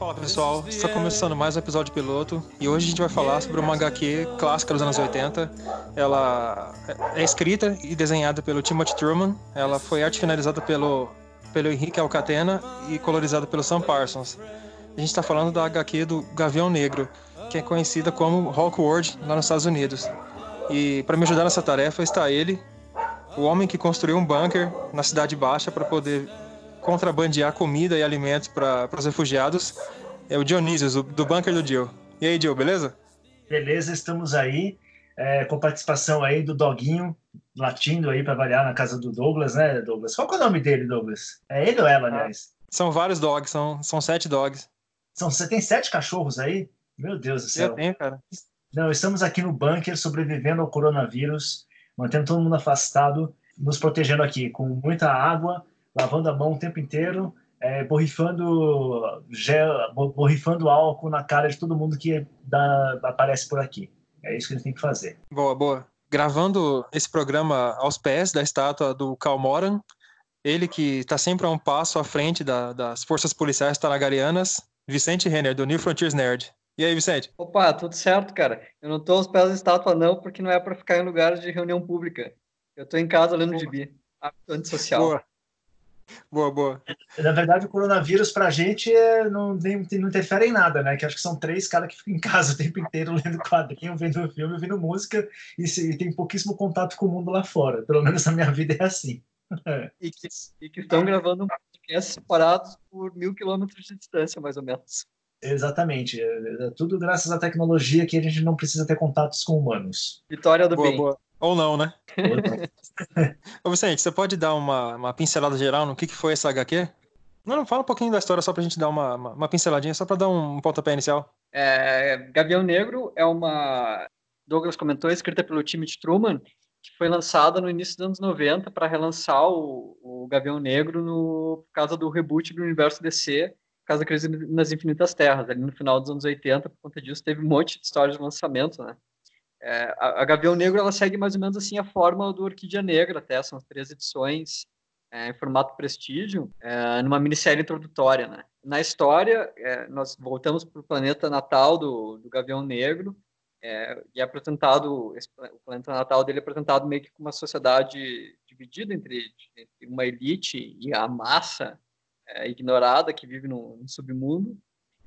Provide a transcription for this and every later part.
Fala pessoal, está começando mais um episódio piloto e hoje a gente vai falar sobre uma HQ clássica dos anos 80. Ela é escrita e desenhada pelo Timothy Truman, ela foi arte finalizada pelo, pelo Henrique Alcatena e colorizada pelo Sam Parsons. A gente está falando da HQ do Gavião Negro, que é conhecida como Hawkwood lá nos Estados Unidos. E para me ajudar nessa tarefa está ele, o homem que construiu um bunker na Cidade Baixa para poder contrabandear comida e alimentos para os refugiados é o Dionísio, do bunker do Dio. E aí, Dio, beleza? Beleza, estamos aí é, com participação aí do Doguinho latindo aí para variar na casa do Douglas, né, Douglas? Qual é o nome dele, Douglas? É ele ou ela, ah, aliás? São vários dogs, são, são sete dogs. São, você tem sete cachorros aí? Meu Deus do céu. Eu tenho, cara. Não, estamos aqui no bunker sobrevivendo ao coronavírus, mantendo todo mundo afastado, nos protegendo aqui com muita água, lavando a mão o tempo inteiro, é, borrifando, gel, borrifando álcool na cara de todo mundo que dá, aparece por aqui. É isso que eles têm que fazer. Boa, boa. Gravando esse programa aos pés da estátua do Karl Moran, ele que está sempre a um passo à frente da, das forças policiais talagarianas, Vicente Renner, do New Frontiers Nerd. E aí, Vicente? Opa, tudo certo, cara. Eu não estou aos pés da estátua, não, porque não é para ficar em lugares de reunião pública. Eu estou em casa lendo gibi. Hábito antissocial. Boa. Boa, boa. Na verdade, o coronavírus pra gente é, não, nem, não interfere em nada, né? Que acho que são três caras que ficam em casa o tempo inteiro lendo quadrinho, vendo filme, vendo música e, se, e tem pouquíssimo contato com o mundo lá fora. Pelo menos na minha vida é assim. e, que, e que estão gravando um podcast separados por mil quilômetros de distância, mais ou menos. Exatamente. É, é tudo graças à tecnologia que a gente não precisa ter contatos com humanos. Vitória do boa, bem. Boa. Ou não, né? Ô Vicente, você pode dar uma, uma pincelada geral no que, que foi essa HQ? Não, não, fala um pouquinho da história só pra gente dar uma, uma, uma pinceladinha, só pra dar um pontapé inicial. É, Gavião Negro é uma. Douglas comentou, escrita pelo time de Truman, que foi lançada no início dos anos 90 para relançar o, o Gavião Negro no, por causa do reboot do universo DC, por causa da crise nas Infinitas Terras. Ali no final dos anos 80, por conta disso, teve um monte de histórias de lançamento, né? É, a, a, Gavião Negro ela segue mais ou menos assim a forma do Orquídea Negra, até são três edições é, em formato prestígio, é, numa minissérie introdutória. Né? Na história, é, nós voltamos para o planeta natal do, do Gavião Negro, é, e é apresentado, o planeta natal dele é apresentado meio que como uma sociedade dividida entre, entre uma elite e a massa é, ignorada que vive no, no submundo,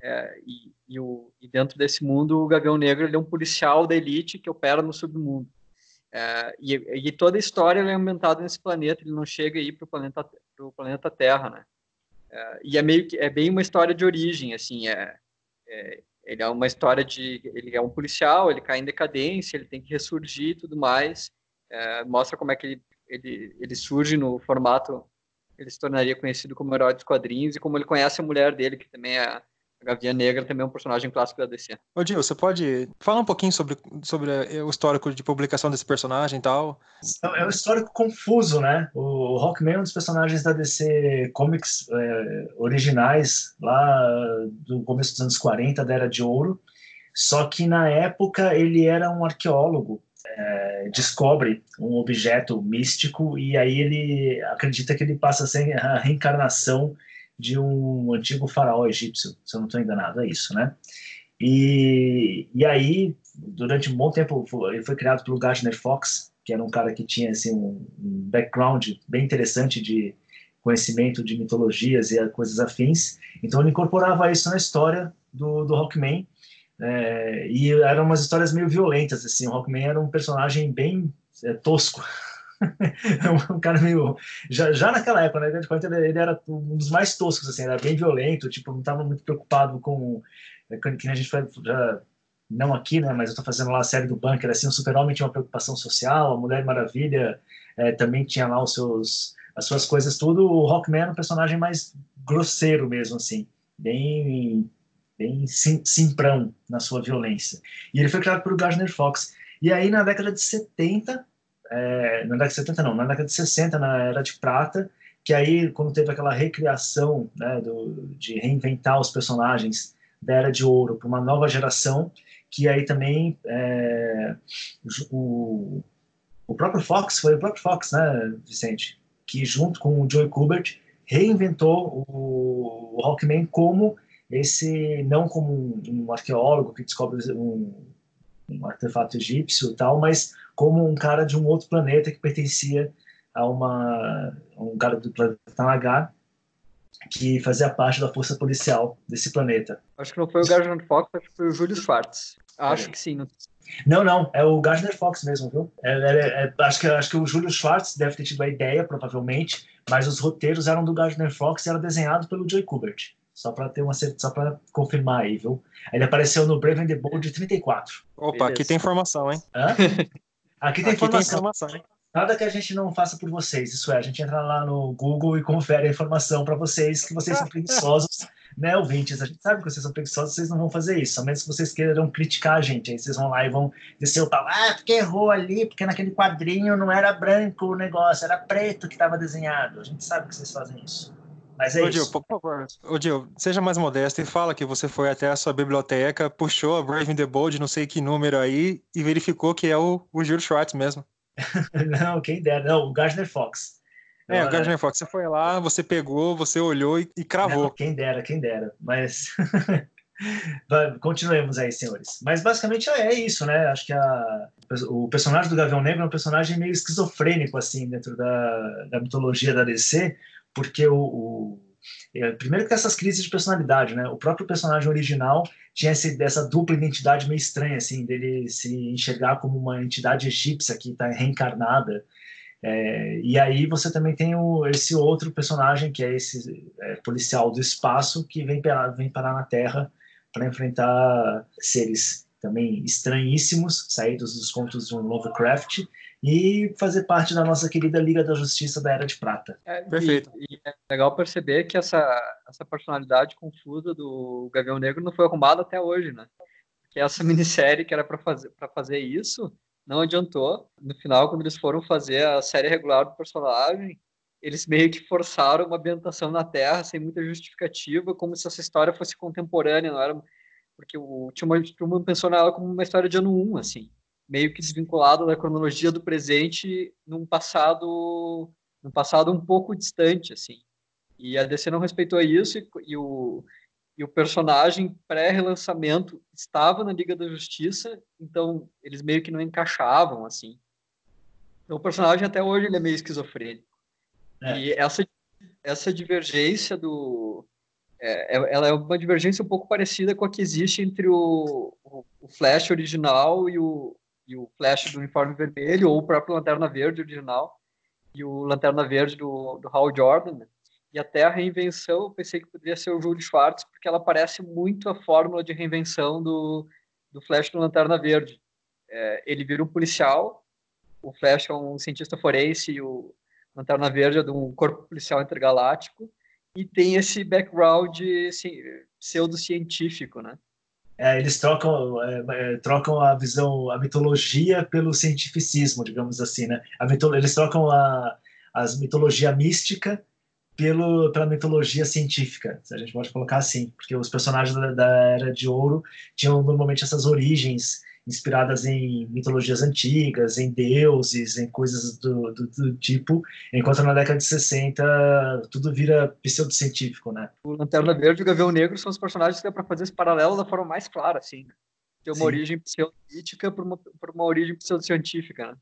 é, e, e, o, e, dentro desse mundo, o Gavião Negro ele é um policial da elite que opera no submundo. É, e, e, toda a história é ambientada nesse planeta, ele não chega aí para o planeta, pro planeta Terra, né? É, e é meio que é bem uma história de origem, assim, é, é, ele é uma história de ele é um policial, ele cai em decadência, ele tem que ressurgir e tudo mais. É, mostra como é que ele, ele, ele surge no formato ele se tornaria conhecido como herói dos quadrinhos e como ele conhece a mulher dele, que também é a Gavião Negra também é um personagem clássico da DC. Ô, Gil, você pode falar um pouquinho sobre, sobre o histórico de publicação desse personagem e tal? É um histórico confuso, né? O Hawkman é um dos personagens da DC Comics é, originais, lá do começo dos anos 40, da Era de Ouro. Só que na época ele era um arqueólogo é, descobre um objeto místico e aí ele acredita que ele passa a ser a reencarnação de um antigo faraó egípcio, se eu não estou enganado, é isso, né? E, e aí, durante um bom tempo, ele foi criado pelo Gardner Fox, que era um cara que tinha assim, um, background bem interessante de conhecimento de mitologias e coisas afins. Então ele incorporava isso na história do, do Hawkman. É, e eram umas histórias meio violentas, assim. O Hawkman era um personagem bem é, tosco, um cara meio. Já, já naquela época, né? Ele, ele era um dos mais toscos, assim, era bem violento, tipo, não estava muito preocupado com. É, que a gente já. Não aqui, né? Mas eu estou fazendo lá a série do Bunker, assim, o Super-Homem tinha uma preocupação social, a Mulher Maravilha é, também tinha lá os seus, as suas coisas, tudo. O Rockman era um personagem mais grosseiro mesmo, assim, bem bem sim, simprão na sua violência. E ele foi criado por Gardner Fox. E aí, na década de 70, é, na década de 70 não, na década de 60, na Era de Prata, que aí, quando teve aquela recriação né, do, de reinventar os personagens da Era de Ouro para uma nova geração, que aí também é, o, o próprio Fox, foi o próprio Fox, né, Vicente, que junto com o Joey Kubert reinventou o, o como esse não como um, um arqueólogo que descobre um, um, artefato egípcio e tal, mas como um cara de um outro planeta que pertencia a uma um cara do planeta Nagar que fazia parte da força policial desse planeta. Acho que não foi o Gardner Fox, acho que foi o Júlio Schwartz. Acho é. que sim. Não, não, é o Gardner Fox mesmo, viu? É, é, é, acho, que, acho que o Júlio Schwartz deve ter tido a ideia, provavelmente, mas os roteiros eram do Gardner Fox e era desenhado pelo Joey Kubert. Só para ter uma só para confirmar aí, viu? Ele apareceu no Brave and the Bold 34. Opa, Beleza. aqui tem informação, hein? Hã? Aqui tem aqui informação. Tem informação? Nada que a gente não faça por vocês. Isso é, a gente entra lá no Google e confere a informação para vocês, que vocês são preguiçosos, né, ouvintes? A gente sabe que vocês são preguiçosos, vocês não vão fazer isso, a menos que vocês queiram criticar a gente. Aí vocês vão lá e vão descer o pau. Ah, porque errou ali, porque naquele quadrinho não era branco o negócio, era preto que estava desenhado. A gente sabe que vocês fazem isso. Mas é Ô, isso. por favor. Ô, Gil, seja mais modesto e fala que você foi até a sua biblioteca, puxou a Brave the Bold, não sei que número aí, e verificou que é o, o Gil Schwartz mesmo. não, quem dera. Não, o Gardner Fox. É, o Gardner Fox. Você foi lá, você pegou, você olhou e, e cravou. Não, quem dera, quem dera. Mas. Continuemos aí, senhores. Mas basicamente é isso, né? Acho que a, o personagem do Gavião Negro é um personagem meio esquizofrênico, assim, dentro da, da mitologia da DC, porque o, o é, primeiro que essas crises de personalidade, né? O próprio personagem original tinha esse, essa dupla identidade meio estranha, assim, dele se enxergar como uma entidade egípcia que está reencarnada. É, e aí você também tem o, esse outro personagem que é esse é, policial do espaço que vem, vem parar na Terra para enfrentar seres também estranhíssimos, saídos dos contos do Lovecraft, e fazer parte da nossa querida Liga da Justiça da Era de Prata. É, Perfeito. E, e, é legal perceber que essa, essa personalidade confusa do Gavião Negro não foi arrumada até hoje, né? Que essa minissérie que era para fazer, fazer isso não adiantou. No final, quando eles foram fazer a série regular do personagem, eles meio que forçaram uma ambientação na Terra sem muita justificativa, como se essa história fosse contemporânea, não era porque o Timon Truman pensou nela como uma história de ano 1, assim meio que desvinculado da cronologia do presente num passado num passado um pouco distante assim. E a DC não respeitou isso e, e o e o personagem pré-relançamento estava na Liga da Justiça então eles meio que não encaixavam assim. Então o personagem até hoje ele é meio esquizofrênico. É. e essa essa divergência do é, é ela é uma divergência um pouco parecida com a que existe entre o, o, o Flash original e o, e o Flash do uniforme vermelho, ou o próprio Lanterna Verde original, e o Lanterna Verde do, do Hal Jordan. Né? E até a reinvenção, eu pensei que poderia ser o Júlio Schwartz, porque ela parece muito a fórmula de reinvenção do, do Flash do Lanterna Verde. É, ele vira um policial, o Flash é um cientista forense e o Lanterna Verde é de um corpo policial intergaláctico, e tem esse background assim, pseudocientífico, né? É, eles trocam, é, é, trocam a visão, a mitologia pelo cientificismo, digamos assim, né? A eles trocam a as mitologia mística pelo, pela mitologia científica, se a gente pode colocar assim, porque os personagens da, da Era de Ouro tinham normalmente essas origens inspiradas em mitologias antigas, em deuses, em coisas do, do, do, tipo, enquanto na década de 60 tudo vira pseudocientífico, né? O Lanterna Verde e o Gavião Negro são os personagens que dá para fazer esse paralelo da forma mais clara, assim. Ter uma Sim. origem pseudolítica por uma, por uma origem pseudocientífica, né?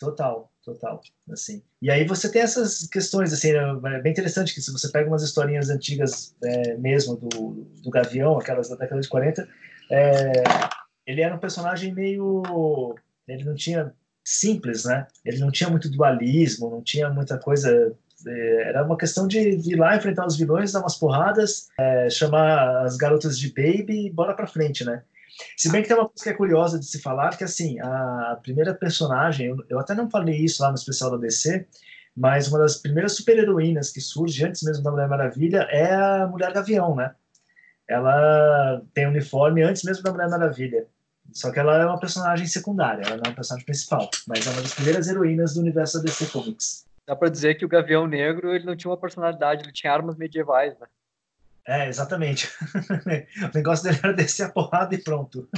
Total, total, assim. E aí você tem essas questões, assim, né, é bem interessante que se você pega umas historinhas antigas é, mesmo do, do Gavião, aquelas da década de 40, é, ele era um personagem meio. Ele não tinha. simples, né? Ele não tinha muito dualismo, não tinha muita coisa. É, era uma questão de, ir lá enfrentar os vilões, dar umas porradas, é, chamar as garotas de baby e bora pra frente, né? Se bem que tem uma coisa que é curiosa de se falar, que assim, a primeira personagem, eu, até não falei isso lá no especial da DC, mas uma das primeiras super-heroínas que surge antes mesmo da Mulher Maravilha é a Mulher Gavião, né? Ela tem uniforme antes mesmo da Mulher Maravilha. Só que ela é uma personagem secundária, ela não é uma personagem principal, mas é uma das primeiras heroínas do universo da DC Comics. Dá pra dizer que o Gavião Negro ele não tinha uma personalidade, ele tinha armas medievais, né? É, exatamente. o negócio dele era descer a porrada e pronto.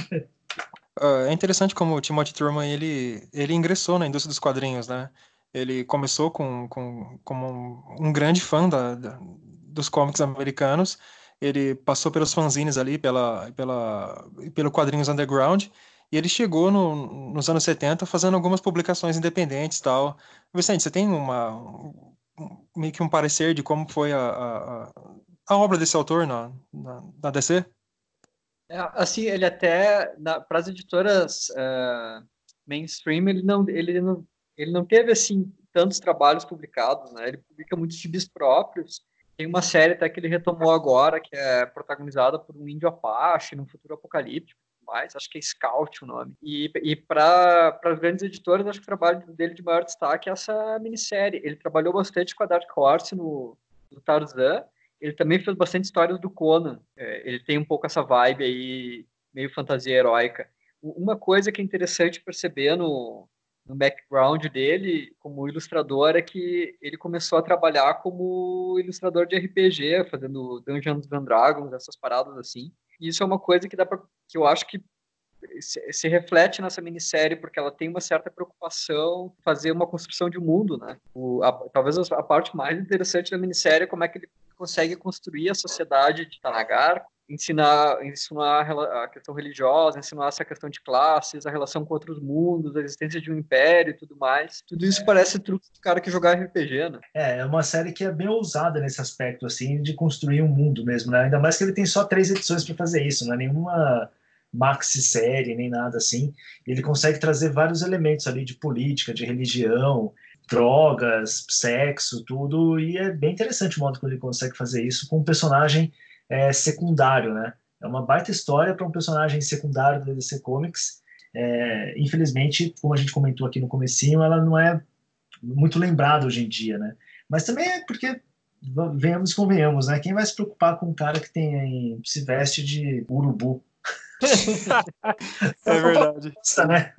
Uh, é interessante como o Timothy Truman ele, ele ingressou na indústria dos quadrinhos, né? Ele começou com, com, como um, um grande fã da, da, dos cómics americanos ele passou pelos fanzines ali, pela, pela, pelo quadrinhos underground, e ele chegou no, nos anos 70 fazendo algumas publicações independentes tal. Vicente, você tem uma, meio que um parecer de como foi a, a, a obra desse autor na, na, na DC? É, assim, ele até, para as editoras uh, mainstream, ele não, ele, não, ele não teve, assim, tantos trabalhos publicados, né? Ele publica muitos gibis próprios. Tem uma série até que ele retomou agora, que é protagonizada por um índio Apache, num futuro apocalíptico mais, acho que é Scout o nome. E, e para as grandes editoras, acho que o trabalho dele de maior destaque é essa minissérie. Ele trabalhou bastante com a Dark Horse no, no Tarzan, ele também fez bastante histórias do Conan. É, ele tem um pouco essa vibe aí, meio fantasia heróica. Uma coisa que é interessante perceber no, no background dele como ilustrador é que ele começou a trabalhar como ilustrador de RPG, fazendo Dungeons and Dragons, essas paradas assim. E isso é uma coisa que dá pra, que eu acho que se, se, reflete nessa minissérie porque ela tem uma certa preocupação em fazer uma construção de mundo, né? O, a, talvez a, a, parte mais interessante da minissérie é como é que ele consegue construir a sociedade de Tanagar, ensinar, ensinar a questão religiosa, ensinar essa questão de classes, a relação com outros mundos, a existência de um império e tudo mais. Tudo isso parece truque de cara que jogar RPG, né? É, é uma série que é bem ousada nesse aspecto, assim, de construir um mundo mesmo, né? Ainda mais que ele tem só três edições para fazer isso, não é nenhuma maxi série, nem nada assim. Ele consegue trazer vários elementos ali de política, de religião, drogas, sexo, tudo, e é bem interessante o modo como ele consegue fazer isso com um personagem é, secundário, né? É uma baita história para um personagem secundário da DC Comics. É, infelizmente, como a gente comentou aqui no comecinho, ela não é muito lembrada hoje em dia, né? Mas também é porque venhamos e convenhamos, né? Quem vai se preocupar com um cara que tem se veste de urubu? é verdade. né?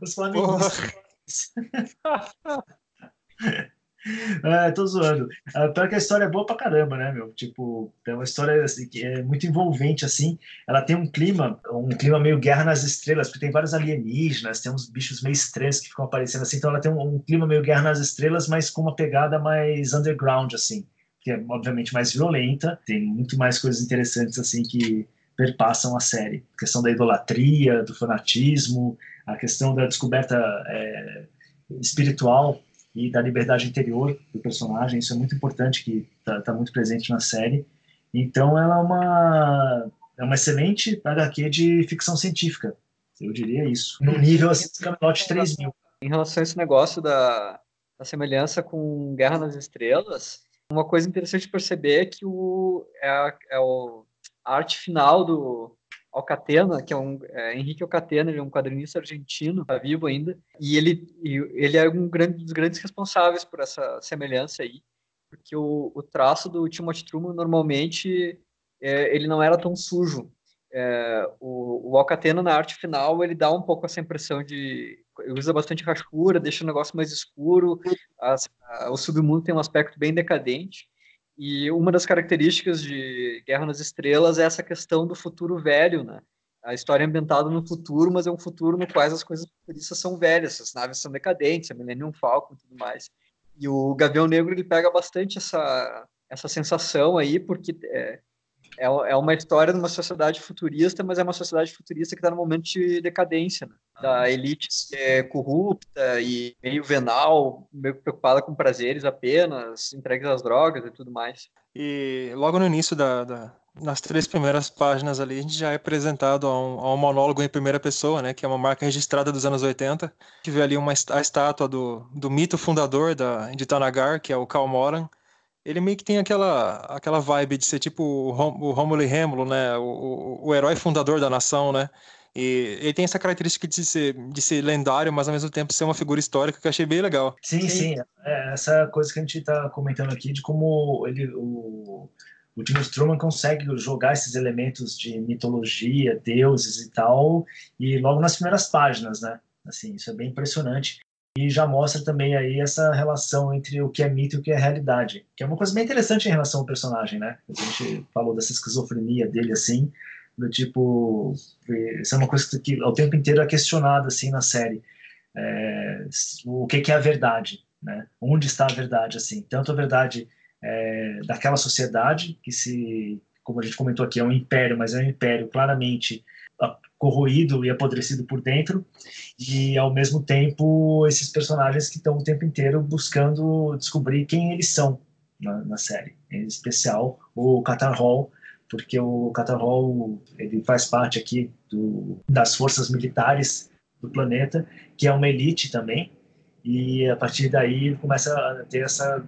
Os flamenguistas. É, tô zoando. Uh, pior que a história é boa pra caramba, né, meu? Tipo, é uma história assim, que é muito envolvente, assim. Ela tem um clima, um clima meio guerra nas estrelas, porque tem vários alienígenas, tem uns bichos meio estranhos que ficam aparecendo assim. Então ela tem um, um clima meio guerra nas estrelas, mas com uma pegada mais underground, assim. Que é, obviamente, mais violenta. Tem muito mais coisas interessantes, assim, que perpassam a série. A questão da idolatria, do fanatismo, a questão da descoberta é, espiritual e da liberdade interior do personagem. Isso é muito importante, que está tá muito presente na série. Então, ela é uma, é uma excelente HQ de ficção científica. Eu diria isso. No nível assim, do Camelot 3000. Em relação a esse negócio da, da semelhança com Guerra nas Estrelas, uma coisa interessante de perceber é que o, é, a, é o, a arte final do, Alcatena, que é um é, Henrique Alcatena, ele é um quadrinista argentino, tá vivo ainda, e ele, ele é um grande, dos grandes responsáveis por essa semelhança aí, porque o, o traço do Timothy Truman normalmente é, ele não era tão sujo. É, o, o Alcatena na arte final ele dá um pouco essa impressão de usa bastante rachura, deixa o negócio mais escuro, as, a, o submundo tem um aspecto bem decadente. E uma das características de Guerra nas Estrelas é essa questão do futuro velho, né? A história é ambientada no futuro, mas é um futuro no qual as coisas futuristas são velhas, as naves são decadentes, a Millennium Falcon e tudo mais. E o Gavião Negro ele pega bastante essa essa sensação aí, porque é, é, é uma história de uma sociedade futurista, mas é uma sociedade futurista que está no momento de decadência, né? da ah. elite é corrupta e meio venal, meio preocupada com prazeres apenas, entregues às drogas e tudo mais. E logo no início da, da, nas três primeiras páginas ali, a gente já é apresentado a um, a um, monólogo em primeira pessoa, né, que é uma marca registrada dos anos 80, que vê ali uma, a estátua do, do mito fundador da, de Tanagar, que é o Cal Moran, ele meio que tem aquela, aquela vibe de ser tipo o, o Rômulo e Rêmulo, né? O, o, o, herói fundador da nação, né? E ele tem essa característica de ser, de ser lendário, mas ao mesmo tempo ser uma figura histórica que eu achei bem legal. Sim, sim. É essa coisa que a gente está comentando aqui de como ele, o, o Timothy Truman consegue jogar esses elementos de mitologia, deuses e tal, e logo nas primeiras páginas, né? Assim, isso é bem impressionante e já mostra também aí essa relação entre o que é mito e o que é realidade, que é uma coisa bem interessante em relação ao personagem, né? A gente falou dessa esquizofrenia dele assim, do tipo, isso é uma coisa que ao tempo inteiro é questionada assim na série, é, o que, que é a verdade, né? Onde está a verdade assim? Tanto a verdade é, daquela sociedade que se como a gente comentou aqui, é um império, mas é um império claramente corroído e apodrecido por dentro, e ao mesmo tempo esses personagens que estão o tempo inteiro buscando descobrir quem eles são na, na série, em especial o Qatar Hall, porque o Qatar Hall ele faz parte aqui do, das forças militares do planeta, que é uma elite também, e a partir daí começa a ter essa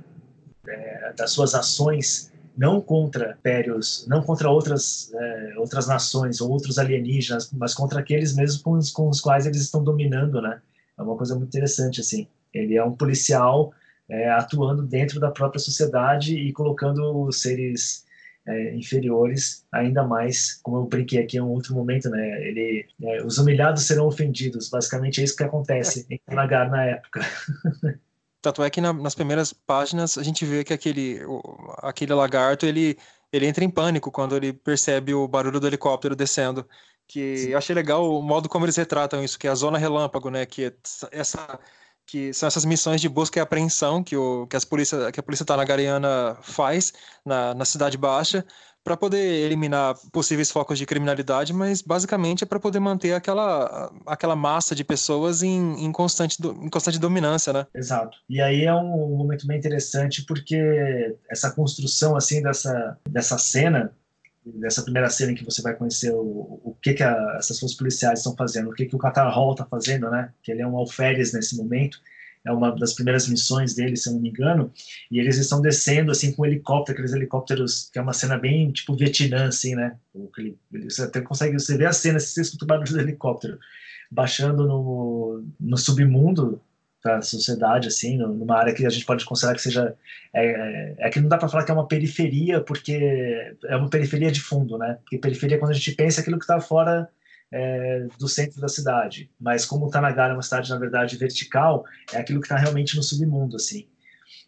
é, das suas ações não contra impérios, não contra outras é, outras nações ou outros alienígenas, mas contra aqueles mesmos com os, com os quais eles estão dominando, né? É uma coisa muito interessante assim. Ele é um policial é, atuando dentro da própria sociedade e colocando os seres é, inferiores ainda mais, como eu brinquei aqui em um outro momento, né? Ele, é, os humilhados serão ofendidos. Basicamente é isso que acontece em Nagar na época. Tanto é que na, nas primeiras páginas a gente vê que aquele, o, aquele lagarto ele, ele entra em pânico quando ele percebe o barulho do helicóptero descendo. Que Sim. eu achei legal o modo como eles retratam isso, que é a zona relâmpago, né? Que essa que são essas missões de busca e apreensão que, o, que, as polícia, que a polícia Tanagariana faz na, na Cidade Baixa para poder eliminar possíveis focos de criminalidade, mas basicamente é para poder manter aquela, aquela massa de pessoas em, em, constante, em constante dominância, né? Exato. E aí é um momento bem interessante porque essa construção assim dessa, dessa cena dessa primeira cena em que você vai conhecer o, o que que a, essas forças policiais estão fazendo, o que que o Qatar Hall está fazendo, né? Que ele é um alferes nesse momento é uma das primeiras missões dele, se eu não me engano, e eles estão descendo, assim, com um helicóptero, aqueles helicópteros, que é uma cena bem, tipo, Vietnã, assim, né? Você até consegue, você vê a cena, você escuta o barulho do helicóptero, baixando no, no submundo da sociedade, assim, numa área que a gente pode considerar que seja, é, é, é que não dá para falar que é uma periferia, porque é uma periferia de fundo, né? Porque periferia, quando a gente pensa, é aquilo que está fora é, do centro da cidade. Mas como Tanagara é uma cidade, na verdade, vertical, é aquilo que está realmente no submundo, assim,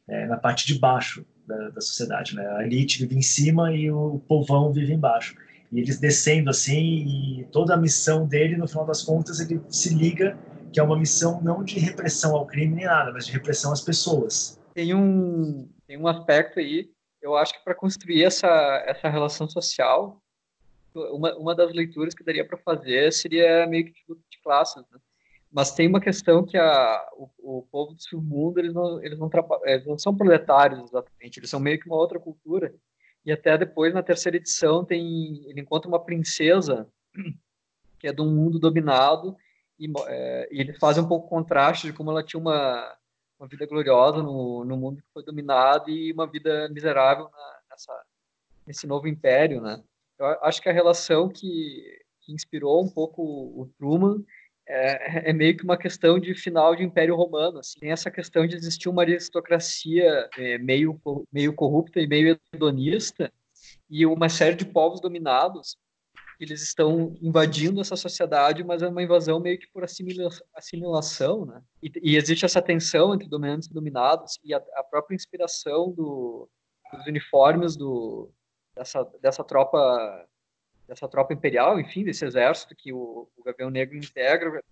é, na parte de baixo da, da, sociedade. Né? A elite vive em cima e o povão vive embaixo. E eles descendo assim, e toda a missão dele, no final das contas, ele se liga que é uma missão não de repressão ao crime nem nada, mas de repressão às pessoas. Tem um, tem um aspecto aí, eu acho que para construir essa, essa relação social, uma, uma das leituras que daria para fazer seria meio que de de classes, né? Mas tem uma questão que a, o, o povo do submundo, eles não, eles, não eles não são proletários exatamente, eles são meio que uma outra cultura. E até depois, na terceira edição, tem ele encontra uma princesa que é de um mundo dominado e, é, e um pouco contraste de como ela tinha uma, uma vida gloriosa no, no mundo que foi dominado e uma vida miserável na, nessa, nesse novo império, né? Eu acho que a relação que, que inspirou um pouco o Truman é, é, meio que uma questão de final de Império Romano. Assim. Tem essa questão de existir uma aristocracia é, meio, meio corrupta e meio hedonista e uma série de povos dominados. Eles estão invadindo essa sociedade, mas é uma invasão meio que por assimila assimilação, né? E, e, existe essa tensão entre dominantes e dominados e a, a própria inspiração do, dos uniformes do, dessa, dessa tropa dessa tropa imperial, enfim, desse exército que o, o Gavião Negro integra.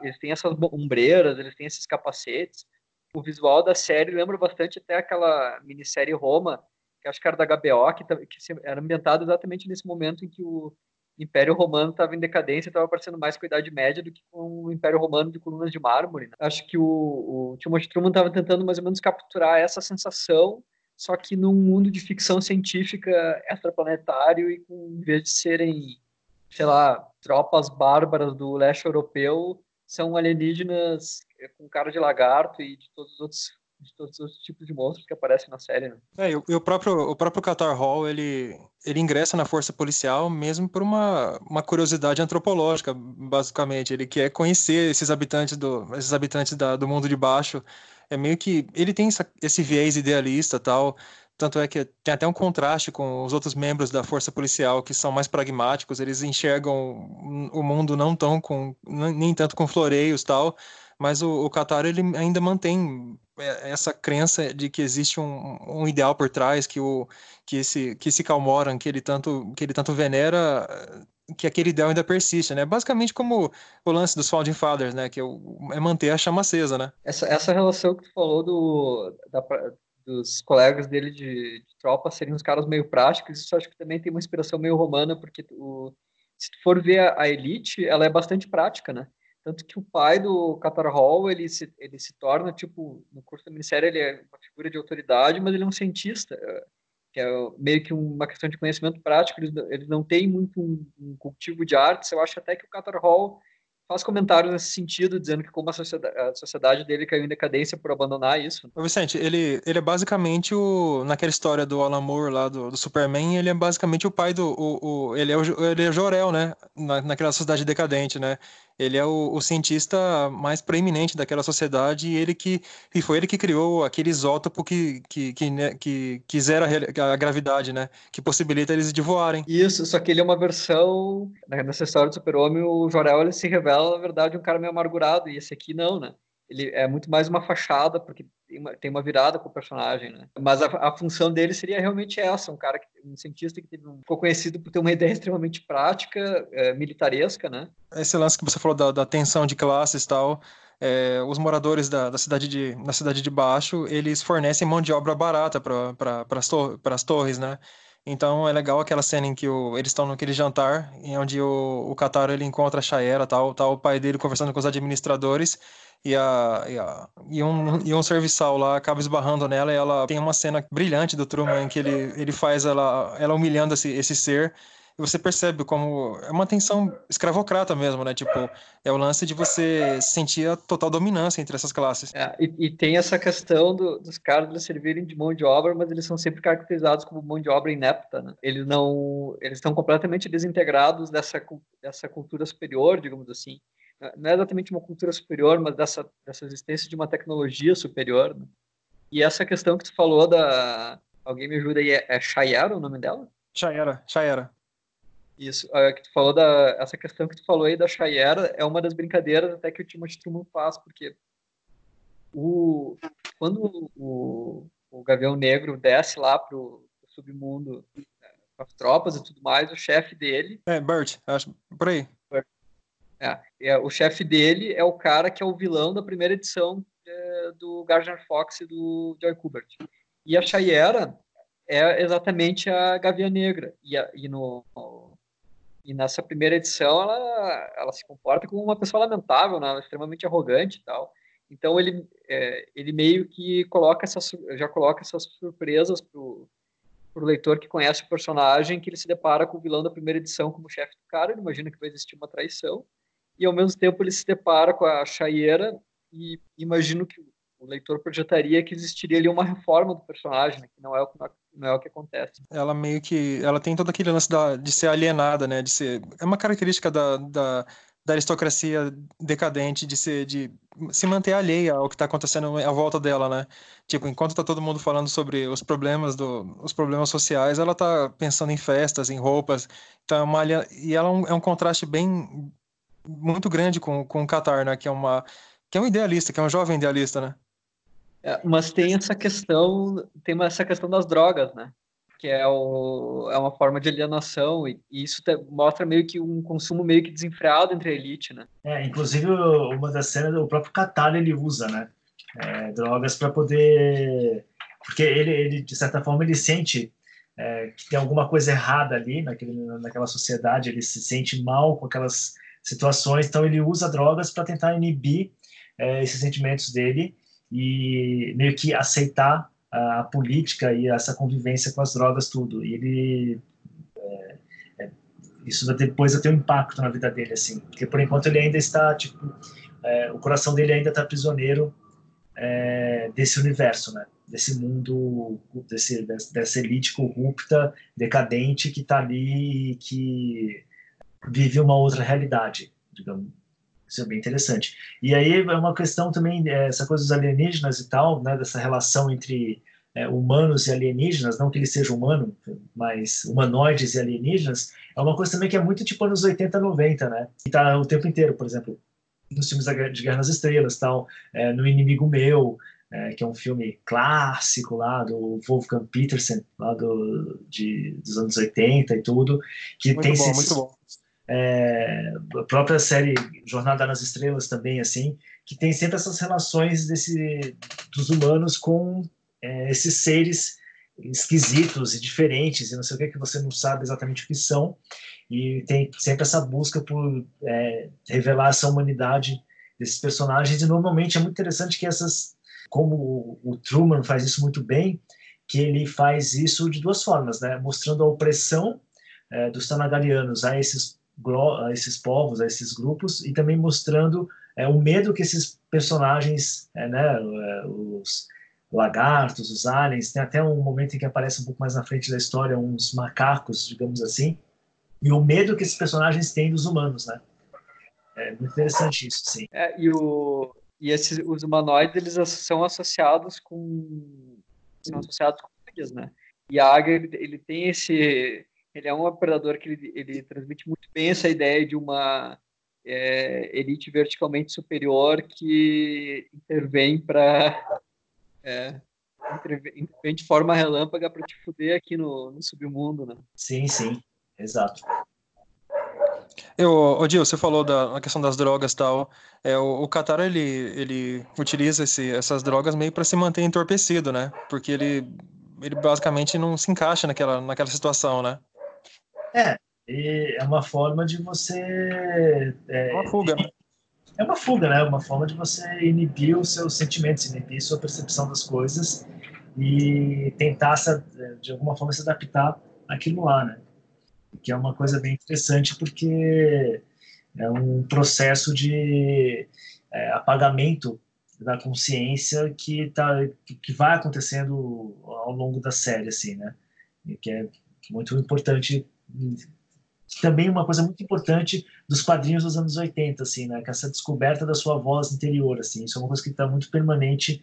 Eles têm essas ombreiras, eles têm esses capacetes. O visual da série lembra bastante até aquela minissérie Roma, que acho que era da HBO, que, que era ambientado exatamente nesse momento em que o Império Romano estava em decadência, estava parecendo mais com a Idade Média do que com o Império Romano de colunas de mármore. Né? Acho que o, o Timothy Truman estava tentando mais ou menos capturar essa sensação só que num mundo de ficção científica extraplanetário e com, em vez de serem, sei lá, tropas bárbaras do leste europeu, são alienígenas com cara de lagarto e de todos os outros de todos os tipos de monstros que aparecem na série. Né? É, e o, e o, próprio o próprio Qatar Hall ele ele ingressa na força policial mesmo por uma, uma curiosidade antropológica, basicamente. Ele quer conhecer esses habitantes do esses habitantes da, do mundo de baixo é meio que ele tem essa, esse viés idealista tal tanto é que tem até um contraste com os outros membros da força policial que são mais pragmáticos eles enxergam o mundo não tão com nem tanto com floreios tal mas o, o Qatar ele ainda mantém essa crença de que existe um, um ideal por trás que o que esse que esse Kalmoran que ele tanto que ele tanto venera que aquele ideal ainda persiste, né? Basicamente como o lance dos Founding Fathers, né? Que é manter a chama acesa, né? Essa, essa relação que tu falou do, da, dos colegas dele de, de, tropa serem uns caras meio práticos, isso acho que também tem uma inspiração meio romana, porque o, se tu for ver a, a elite, ela é bastante prática, né? Tanto que o pai do Qatar Hall, ele se, ele se torna, tipo, no curso da ministério, ele é uma figura de autoridade, mas ele é um cientista, eh, que é meio que uma questão de conhecimento prático, eles, eles não têm muito um, um cultivo de artes, eu acho até que o Qatar Hall faz comentários nesse sentido, dizendo que como a sociedade, a sociedade dele caiu em decadência por abandonar isso. Ô Vicente, ele, ele é basicamente o. Naquela história do Alan Moore lá do, do Superman, ele é basicamente o pai do. O, o ele, é o, ele é o Jorel, né? Na, naquela sociedade decadente, né? Ele é o, o, cientista mais preeminente daquela sociedade e ele que e foi ele que criou aquele isótopo que que, que, né, que, que zera a gravidade, né? Que possibilita eles de voarem. Isso, só que ele é uma versão né, nessa história do Super-Homem, o Jor-El ele se revela na verdade um cara meio amargurado e esse aqui não, né? ele é muito mais uma fachada, porque tem uma, tem uma virada com o personagem, né? Mas a, a, função dele seria realmente essa, um cara, que, um cientista que teve um, ficou conhecido por ter uma ideia extremamente prática, é, militaresca, né? Esse lance que você falou da, da tensão de classes e tal, é, os moradores da, da, cidade de, na cidade de baixo, eles fornecem mão de obra barata para as torres, né? Então é legal aquela cena em que o, eles estão naquele jantar, em onde o, o Kataro ele encontra a Shaera, tal, tal, o pai dele conversando com os administradores, e, a, e, a, e, um, e um serviçal lá acaba esbarrando nela e ela tem uma cena brilhante do Truman em que ele, ele faz ela, ela humilhando esse, esse ser e você percebe como é uma tensão escravocrata mesmo, né? Tipo, é o lance de você sentir a total dominância entre essas classes. É, e, e, tem essa questão do, dos caras servirem de mão de obra, mas eles são sempre caracterizados como mão de obra inepta, né? Eles não, eles estão completamente desintegrados dessa dessa cultura superior, digamos assim não é exatamente uma cultura superior, mas dessa, dessa existência de uma tecnologia superior. Né? E essa questão que tu falou da. Alguém me ajuda aí, é, é Shayara o nome dela? Shayara, Shayara. Isso, é, que tu falou da, essa questão que tu falou aí da Shayara é uma das brincadeiras até que o Timothy Truman faz, porque o, quando o, o Gavião Negro desce lá pro, pro submundo né, com as tropas e tudo mais, o chefe dele... É, Bert, acho, por aí. É, é, o chefe dele é o cara que é o vilão da primeira edição é, do Gardner Fox e do Joy Kubert. E a Shayera é exatamente a Gavião Negra. E, a, e, no, e nessa primeira edição ela, ela se comporta como uma pessoa lamentável, né? extremamente arrogante e tal. Então ele, é, ele meio que coloca já coloca essas surpresas pro, pro leitor que conhece o personagem, que ele se depara com o vilão da primeira edição como chefe do cara, ele imagina que vai existir uma traição, e ao mesmo tempo ele se depara com a chaieira e imagino que o leitor projetaria que existiria ali uma reforma do personagem, né, que não é o que não é o que acontece. Ela meio que ela tem todo aquele lance da, de ser alienada, né, de ser é uma característica da, da, da aristocracia decadente de ser de se manter alheia ao que está acontecendo à volta dela, né? Tipo, enquanto está todo mundo falando sobre os problemas do, os problemas sociais, ela está pensando em festas, em roupas. Então, é uma, e ela é um, é um contraste bem muito grande com, com o Qatar, né? Que é uma que é um idealista, que é um jovem idealista, né? É, mas tem essa questão, tem essa questão das drogas, né? Que é, o, é uma forma de alienação e, e isso te, mostra meio que um consumo meio que desenfreado entre a elite, né? É, inclusive uma das cenas o próprio Qatar ele usa, né? É, drogas para poder, porque ele, ele de certa forma ele sente é, que tem alguma coisa errada ali naquele, naquela sociedade, ele se sente mal com aquelas situações. Então, ele usa drogas para tentar inibir é, esses sentimentos dele e meio que aceitar a, política e essa convivência com as drogas, tudo. E ele. É, é, isso depois vai ter um impacto na vida dele, assim, porque por enquanto ele ainda está, tipo, é, o coração dele ainda está prisioneiro é, desse universo, né? Desse mundo, desse, dessa elite corrupta, decadente que está ali e que vive uma outra realidade, digamos. Isso é bem interessante. E aí é uma questão também, é, essa coisa dos alienígenas e tal, né, dessa relação entre é, humanos e alienígenas, não que ele seja humano, mas humanoides e alienígenas, é uma coisa também que é muito tipo anos 80, 90, né? E tá o tempo inteiro, por exemplo, nos filmes de Guerra nas Estrelas, tal, é, no Inimigo Meu, é, que é um filme clássico lá do Wolfgang Petersen, lá do, de, dos anos 80 e tudo, que muito tem bom, esses, é, a própria série Jornada nas Estrelas também, assim, que tem sempre essas relações desse, dos humanos com é, esses seres esquisitos e diferentes e não sei o que que você não sabe exatamente o que são. E tem sempre essa busca por é, revelar essa humanidade desses personagens. E normalmente é muito interessante que essas como o Truman faz isso muito bem que ele faz isso de duas formas né? Mostrando a opressão é, dos Tanagarianos a esses a esses povos a esses grupos e também mostrando é, o medo que esses personagens é, né é, os lagartos, os aliens, tem até um momento em que aparece um pouco mais na frente da história uns macacos, digamos assim, e o medo que esses personagens têm dos humanos, né? É muito interessante isso, sim. É, e o, e esses, os humanoides, eles são associados com são associados com né? E a águia, ele, ele tem esse... Ele é um predador que ele, ele transmite muito bem essa ideia de uma é, elite verticalmente superior que intervém para é, intervém de forma relâmpaga para te fuder aqui no, no submundo, né? Sim, sim, exato. Eu, Odil, você falou da questão das drogas e tal. É, o, o Qatar, ele, ele utiliza esse, essas drogas meio para se manter entorpecido, né? Porque ele, ele basicamente não se encaixa naquela, naquela situação, né? É, é uma forma de você... É, uma fuga, né? é uma fuga, né? Uma forma de você inibir os seus sentimentos, inibir sua percepção das coisas e tentar, de alguma forma, se adaptar àquilo lá, né? Que é uma coisa bem interessante porque é um processo de é, apagamento da consciência que tá que vai acontecendo ao longo da série assim né e que é muito importante também uma coisa muito importante dos quadrinhos dos anos 80, assim, né? Que essa descoberta da sua voz interior, assim, isso é uma coisa que está muito permanente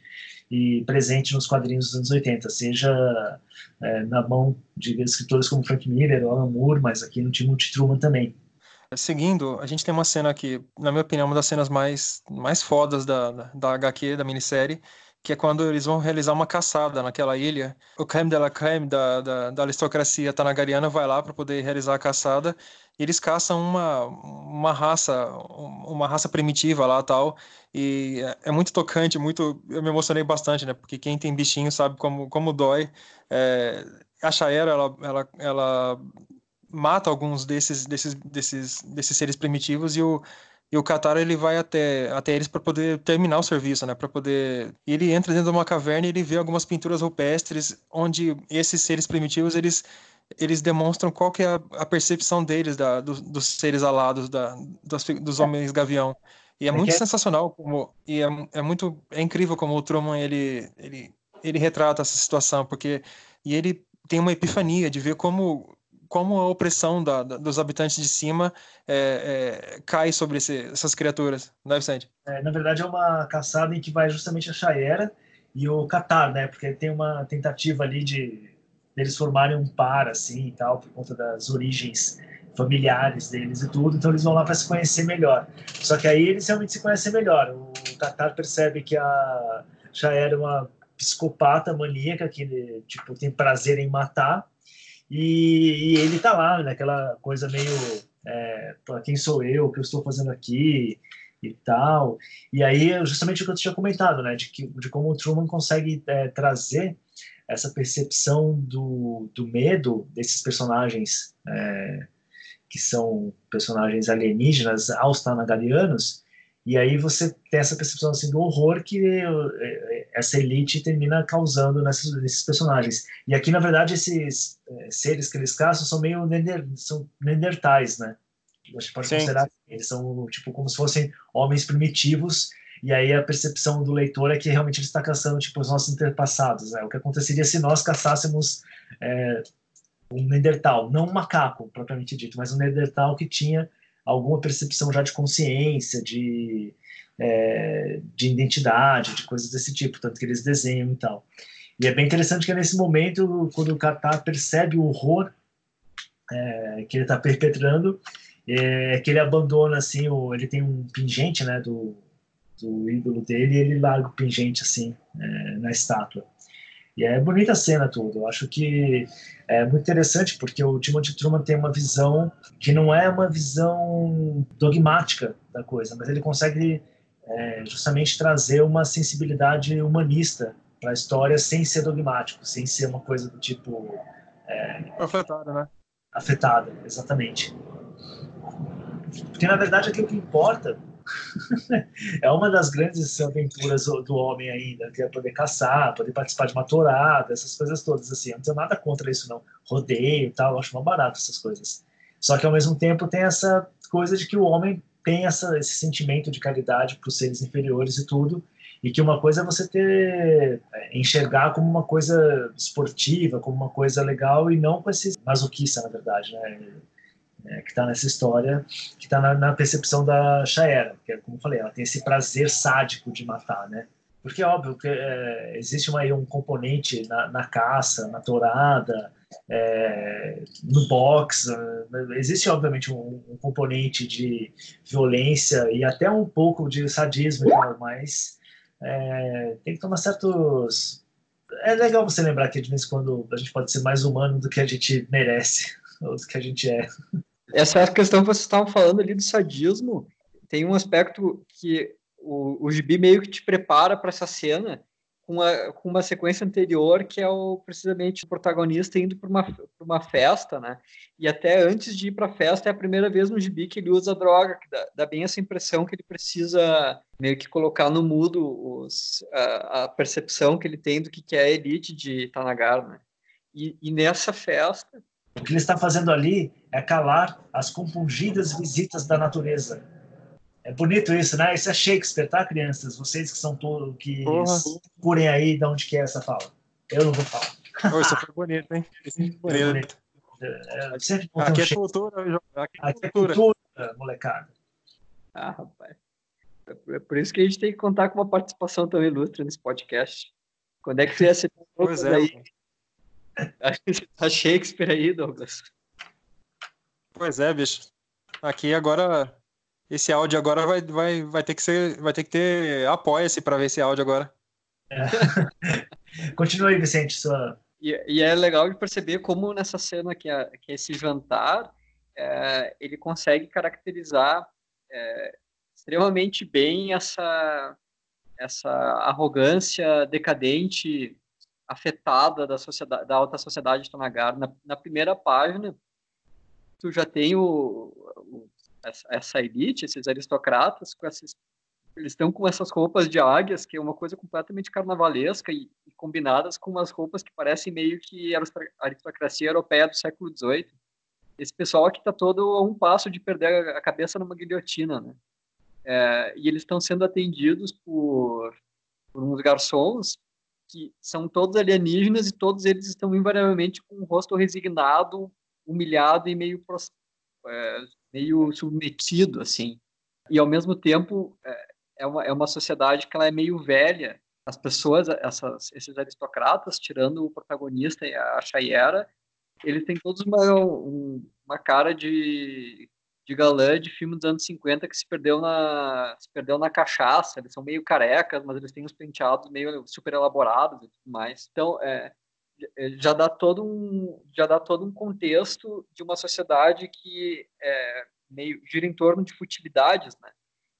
e presente nos quadrinhos dos anos 80, seja é, na mão de escritores como Frank Miller, Alan Moore, mas aqui no Timothy Truman também. Seguindo, a gente tem uma cena que, na minha opinião, uma das cenas mais, mais fodas da, da HQ, da minissérie, que é quando eles vão realizar uma caçada naquela ilha. O creme de la creme da, da, da aristocracia tanagariana vai lá para poder realizar a caçada. E eles caçam uma, uma raça, uma raça primitiva lá tal. E é, é, muito tocante, muito. Eu me emocionei bastante, né? Porque quem tem bichinho sabe como, como dói. É, a Chaera, ela, ela, ela mata alguns desses, desses, desses, desses seres primitivos e o, e o Qatar ele vai até, até eles para poder terminar o serviço, né? Para poder ele entra dentro de uma caverna e ele vê algumas pinturas rupestres onde esses seres primitivos eles eles demonstram qual que é a, a percepção deles da, do, dos seres alados da, dos, dos homens gavião. E é, é muito é... sensacional como e é, é muito é incrível como o Truman ele ele ele retrata essa situação porque e ele tem uma epifania de ver como como a opressão da, da, dos habitantes de cima é, é, cai sobre esse, essas criaturas, não é, Vicente? É, na verdade, é uma caçada em que vai justamente a Chayera e o Qatar, né? Porque tem uma tentativa ali de eles formarem um par, assim, e tal, por conta das origens familiares deles e tudo, então eles vão lá para se conhecer melhor. Só que aí eles realmente se conhecem melhor. O Qatar percebe que a Chayera é uma psicopata maníaca que tipo tem prazer em matar e, e ele tá lá, naquela coisa meio, é, quem sou eu, o que eu estou fazendo aqui e tal. E aí, justamente o que eu tinha comentado, né, de, que, de como o Truman consegue é, trazer essa percepção do, do medo desses personagens é, que são personagens alienígenas aos Tanagarianos e aí você tem essa percepção assim, do horror que eh, eh, essa elite termina causando nesses, nesses personagens. E aqui, na verdade, esses é, seres que eles caçam são meio nender, são neandertais, né? A gente pode Sim. considerar que eles são tipo como se fossem homens primitivos e aí a percepção do leitor é que realmente ele está caçando tipo os nossos antepassados, né? O que aconteceria se nós caçássemos é, um Neandertal, não um macaco propriamente dito, mas um Neandertal que tinha alguma percepção já de consciência, de, é, de identidade, de coisas desse tipo, tanto que eles desenham e tal. E é bem interessante que é nesse momento, quando o Katar percebe o horror é, que ele está perpetrando, é, que ele abandona, assim, o, ele tem um pingente, né, do, do ídolo dele, e ele larga o pingente, assim, é, na estátua. E é bonita a cena tudo. Eu acho que é muito interessante porque o Timothy Truman tem uma visão que não é uma visão dogmática da coisa, mas ele consegue é, justamente trazer uma sensibilidade humanista para a história sem ser dogmático, sem ser uma coisa do tipo. É, afetada, né? Afetada, exatamente. Porque na verdade aquilo que importa é uma das grandes aventuras do homem ainda, que é poder caçar, poder participar de uma tourada, essas coisas todas assim. Eu não tenho nada contra isso não. Rodeio e tal, eu acho mal barato essas coisas. Só que ao mesmo tempo tem essa coisa de que o homem tem essa, esse sentimento de caridade para os seres inferiores e tudo, e que uma coisa é você ter é, enxergar como uma coisa esportiva, como uma coisa legal e não com esse masoquista, na verdade, né? É, que está nessa história, que está na, na, percepção da Shaera, que é como eu falei, ela tem esse prazer sádico de matar, né? Porque é óbvio que é, existe uma, um componente na, na, caça, na tourada, é, no boxe, existe obviamente um, um, componente de violência e até um pouco de sadismo, mas é, tem que tomar certos. É legal você lembrar que de vez em quando a gente pode ser mais humano do que a gente merece, ou do que a gente é. Essa questão que vocês estavam falando ali do sadismo. Tem um aspecto que o, o gibi meio que te prepara para essa cena com uma, com uma sequência anterior que é o precisamente o protagonista indo para uma, uma festa, né? E até antes de ir para a festa é a primeira vez no gibi que ele usa droga, que dá, dá bem essa impressão que ele precisa meio que colocar no mudo os, a, a, percepção que ele tem do que, que é a elite de Tanagar, né? E, e nessa festa o que ele está fazendo ali é calar as compungidas visitas da natureza é bonito isso, né? Isso é Shakespeare, tá, crianças? Vocês que são todos que curem aí de onde que é essa fala. Eu não vou falar. Oh, isso foi bonito, hein? Isso foi bonito. É, é, sempre aqui, um é cultura, aqui, é aqui é cultura, cultura, molecada. Ah, rapaz. É por isso que a gente tem que contar com uma participação tão ilustre nesse podcast. Quando é que você ia ser pois é, aí? Tá Shakespeare aí, Douglas. Pois é, bicho. Aqui agora esse áudio agora vai, vai, vai ter que ser, vai ter que ter apoia-se para ver esse áudio agora. É. Continua aí, Vicente. Sua... E, e, é legal de perceber como nessa cena que é, que esse jantar, é, ele consegue caracterizar é, extremamente bem essa, essa arrogância decadente, afetada da, sociedade, da alta sociedade de Tonagar. Na, na primeira página, tu já tem o, o essa, essa elite, esses aristocratas, com esses, eles estão com essas roupas de águias, que é uma coisa completamente carnavalesca e, e combinadas com umas roupas que parecem meio que aristocracia europeia do século XVIII. Esse pessoal aqui está todo a um passo de perder a cabeça numa guilhotina, né? É, e eles estão sendo atendidos por, por uns garçons que são todos alienígenas e todos eles estão invariavelmente com o rosto resignado, humilhado e meio é, meio submetido, assim. E, ao mesmo tempo, é, é uma, é uma sociedade que ela é meio velha. As pessoas, essas, esses aristocratas, tirando o protagonista e a Chayera, eles têm todos uma, uma cara de, de galã de filme dos anos 50 que se perdeu na se perdeu na cachaça. Eles são meio carecas, mas eles têm os penteados meio super elaborados e tudo mais. Então, é, é, já dá todo um já dá todo um contexto de uma sociedade que é, meio gira em torno de futilidades, né?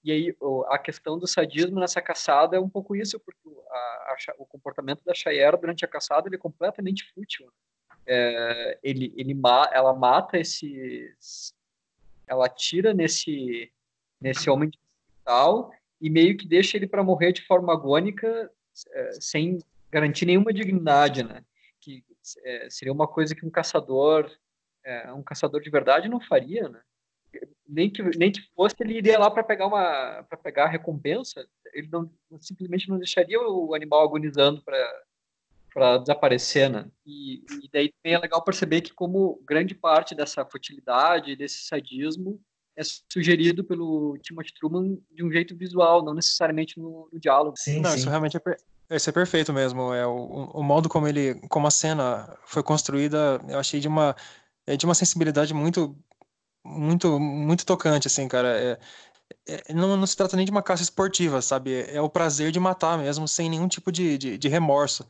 E aí a questão do sadismo nessa caçada é um pouco isso, porque a, a, o comportamento da Chayera durante a caçada ele é completamente fútil. Né? É, ele, ele, ela mata esses, ela atira nesse nesse homem de hospital e meio que deixa ele para morrer de forma agônica, é, sem garantir nenhuma dignidade, né? que é, seria uma coisa que um caçador, é, um caçador de verdade não faria, né? Nem que nem que fosse ele iria lá para pegar uma para pegar a recompensa, ele não simplesmente não deixaria o animal agonizando para para desaparecer, né? E, e daí também é legal perceber que como grande parte dessa futilidade, desse sadismo é sugerido pelo Timothy Truman de um jeito visual, não necessariamente no, no diálogo. Sim, não, sim. isso realmente é, esse é perfeito mesmo. É o, o modo como ele, como a cena foi construída, eu achei de uma é de uma sensibilidade muito muito muito tocante assim, cara. É, é, não, não se trata nem de uma caça esportiva, sabe? É, é o prazer de matar mesmo, sem nenhum tipo de, de, de remorso.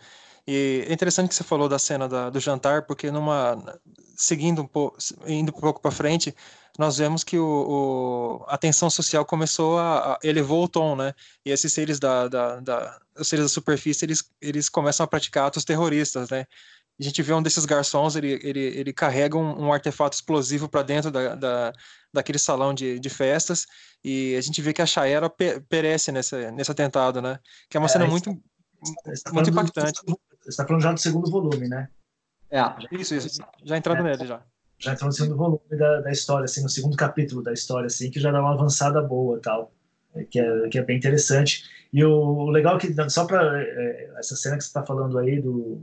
E é interessante que você falou da cena da, do jantar, porque numa seguindo um pouco, indo um pouco para frente, nós vemos que o, o, a tensão social começou a, a, elevou o tom, né? E esses seres da, da, da os seres da superfície, eles, eles começam a praticar atos terroristas, né? A gente vê um desses garçons, ele, ele, ele carrega um, um artefato explosivo para dentro da, da, daquele salão de, de festas, e a gente vê que a Shaera perece nessa, nesse atentado, né? Que é uma é, cena muito, tá muito impactante. Do, você está falando já do segundo volume, né? É. Isso, isso. Já entrando é, nele, já. Já entrou no segundo volume da, da história, assim, no segundo capítulo da história, assim, que já dá uma avançada boa tal. Que é, que é bem interessante. E o, o legal é que, só para é, essa cena que você está falando aí do,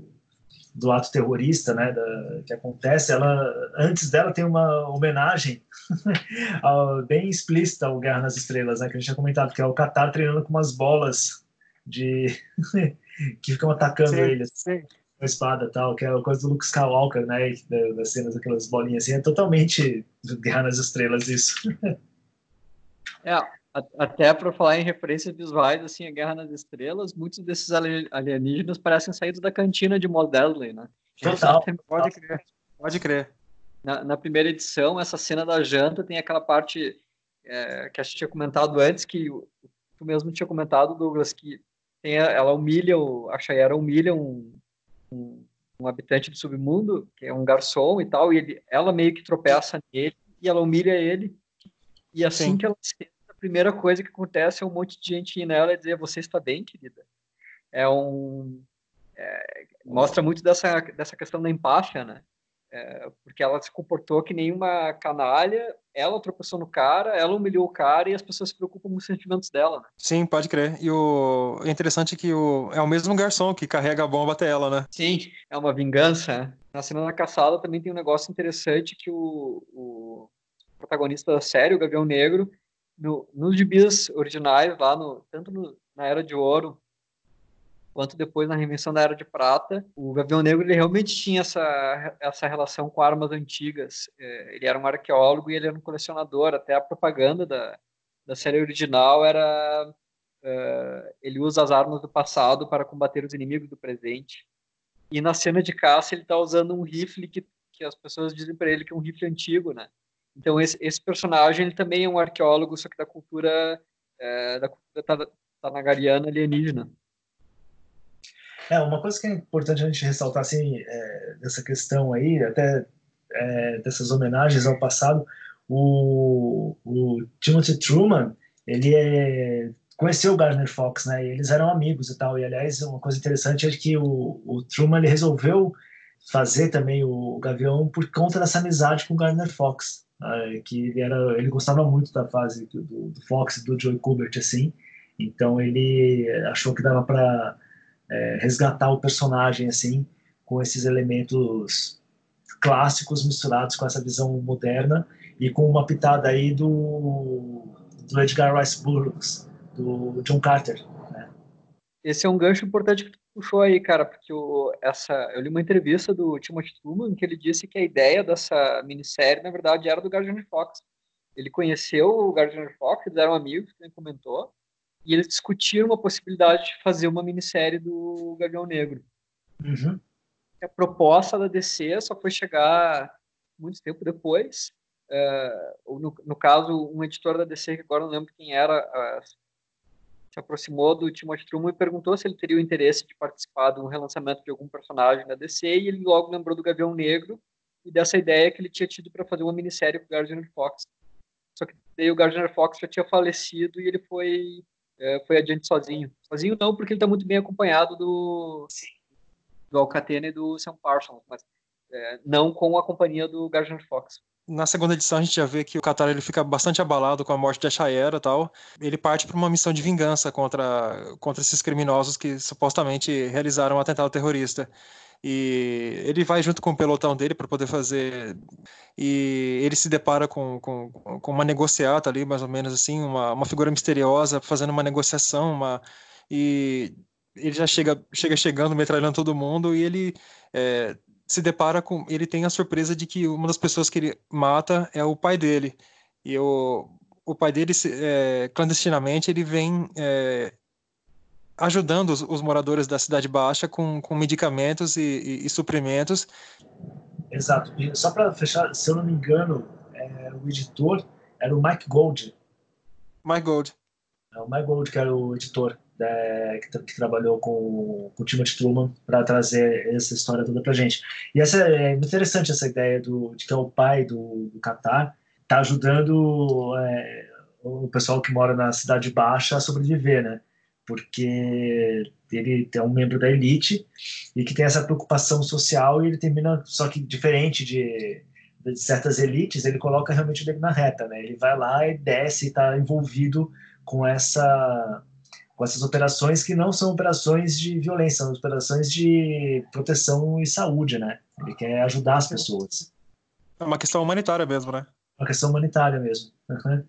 do ato terrorista, né, da, que acontece, ela antes dela tem uma homenagem bem explícita ao Guerra nas Estrelas, né, que a gente tinha comentado, que é o Qatar treinando com umas bolas de que ficam atacando sim, ele assim, com a espada tal, que é a coisa do Luke Skywalker, né, das cenas aquelas bolinhas assim, é totalmente Guerra nas Estrelas isso. É, até para falar em referências visuais, assim, a Guerra nas Estrelas, muitos desses alienígenas parecem saídos da cantina de Modelly, né? Total. Pode crer. Pode crer. Na, na, primeira edição, essa cena da janta tem aquela parte é, que a gente tinha comentado antes, que tu mesmo tinha comentado, Douglas, que tem a, ela humilha, o, a Chayera humilha um, um, um, habitante do submundo, que é um garçom e tal, e ele, ela meio que tropeça nele, e ela humilha ele, e assim Sim. que ela primeira coisa que acontece é um monte de gente ir nela e dizer: Você está bem, querida? É um. É, mostra muito dessa, dessa questão da empáfia, né? É, porque ela se comportou que nem uma canalha, ela tropeçou no cara, ela humilhou o cara e as pessoas se preocupam com os sentimentos dela, né? Sim, pode crer. E o é interessante que o é o mesmo garçom que carrega a bomba até ela, né? Sim, é uma vingança. Na cena da caçada também tem um negócio interessante que o, o protagonista da série, o Gavião Negro, no, nos gibis originais, lá no, tanto no, na Era de Ouro quanto depois na reinvenção da Era de Prata, o Gavião Negro ele realmente tinha essa, essa relação com armas antigas. É, ele era um arqueólogo e ele era um colecionador. Até a propaganda da, da série original era uh, ele usa as armas do passado para combater os inimigos do presente. E na cena de caça ele está usando um rifle que, que as pessoas dizem para ele que é um rifle antigo, né? Então esse, esse, personagem ele também é um arqueólogo, só que da cultura é, da cultura tanagariana alienígena. É, uma coisa que é importante a gente ressaltar assim, é, dessa questão aí, até é, dessas homenagens ao passado, o, o Timothy Truman, ele é, conheceu o Gardner Fox, né? E eles eram amigos e tal. E aliás, uma coisa interessante é que o, o Truman ele resolveu fazer também o Gavião por conta dessa amizade com o Gardner Fox. Uh, que ele, era, ele gostava muito da fase do, do Fox do Joey Kubert, assim, então ele achou que dava para é, resgatar o personagem, assim, com esses elementos clássicos misturados com essa visão moderna e com uma pitada aí do, do Edgar Rice Burroughs, do John Carter, né? Esse é um gancho importante que puxou aí, cara, porque o, essa, eu li uma entrevista do Timothy Truman que ele disse que a ideia dessa minissérie, na verdade, era do Gardner Fox. Ele conheceu o Gardner Fox, eles eram amigos, ele comentou, e eles discutiram uma possibilidade de fazer uma minissérie do Gavião Negro. Uhum. A proposta da DC só foi chegar muito tempo depois. Uh, no, no, caso, um editor da DC, que agora não lembro quem era, uh, se aproximou do Timothy Truman e perguntou se ele teria o interesse de participar de um relançamento de algum personagem da DC, e ele logo lembrou do Gavião Negro e dessa ideia que ele tinha tido para fazer uma minissérie com o Gardner Fox. Só que daí o Gardner Fox já tinha falecido e ele foi é, foi adiante sozinho. Sozinho não, porque ele está muito bem acompanhado do, do Alcatena e do Sam Parsons, mas é, não com a companhia do Gardner Fox na segunda edição a gente já vê que o Qatar ele fica bastante abalado com a morte de Achaera e tal. Ele parte para uma missão de vingança contra, contra esses criminosos que supostamente realizaram um atentado terrorista. E ele vai junto com o pelotão dele para poder fazer. E ele se depara com, com, com uma negociata ali, mais ou menos assim, uma, uma figura misteriosa fazendo uma negociação. Uma, e ele já chega, chega chegando, metralhando todo mundo, e ele é, se depara com. Ele tem a surpresa de que uma das pessoas que ele mata é o pai dele. E o, o pai dele, é, clandestinamente, ele vem é, ajudando os, os, moradores da Cidade Baixa com, com medicamentos e, e, e, suprimentos. Exato. E só para fechar, se eu não me engano, é, o editor era o Mike Gold. Mike Gold. É o Mike Gold que era o editor né, que, que, trabalhou com, com o Timothy Truman para trazer essa história toda para gente. E essa é interessante essa ideia do, de que é o pai do, do Qatar está ajudando é, o pessoal que mora na cidade baixa a sobreviver, né? Porque ele é um membro da elite e que tem essa preocupação social e ele termina só que diferente de, de certas elites ele coloca realmente o dedo na reta né ele vai lá e desce e está envolvido com essa com essas operações que não são operações de violência, são operações de proteção e saúde, né? Ele quer ajudar as pessoas. É uma questão humanitária mesmo, né? Uma questão humanitária mesmo. Uhum.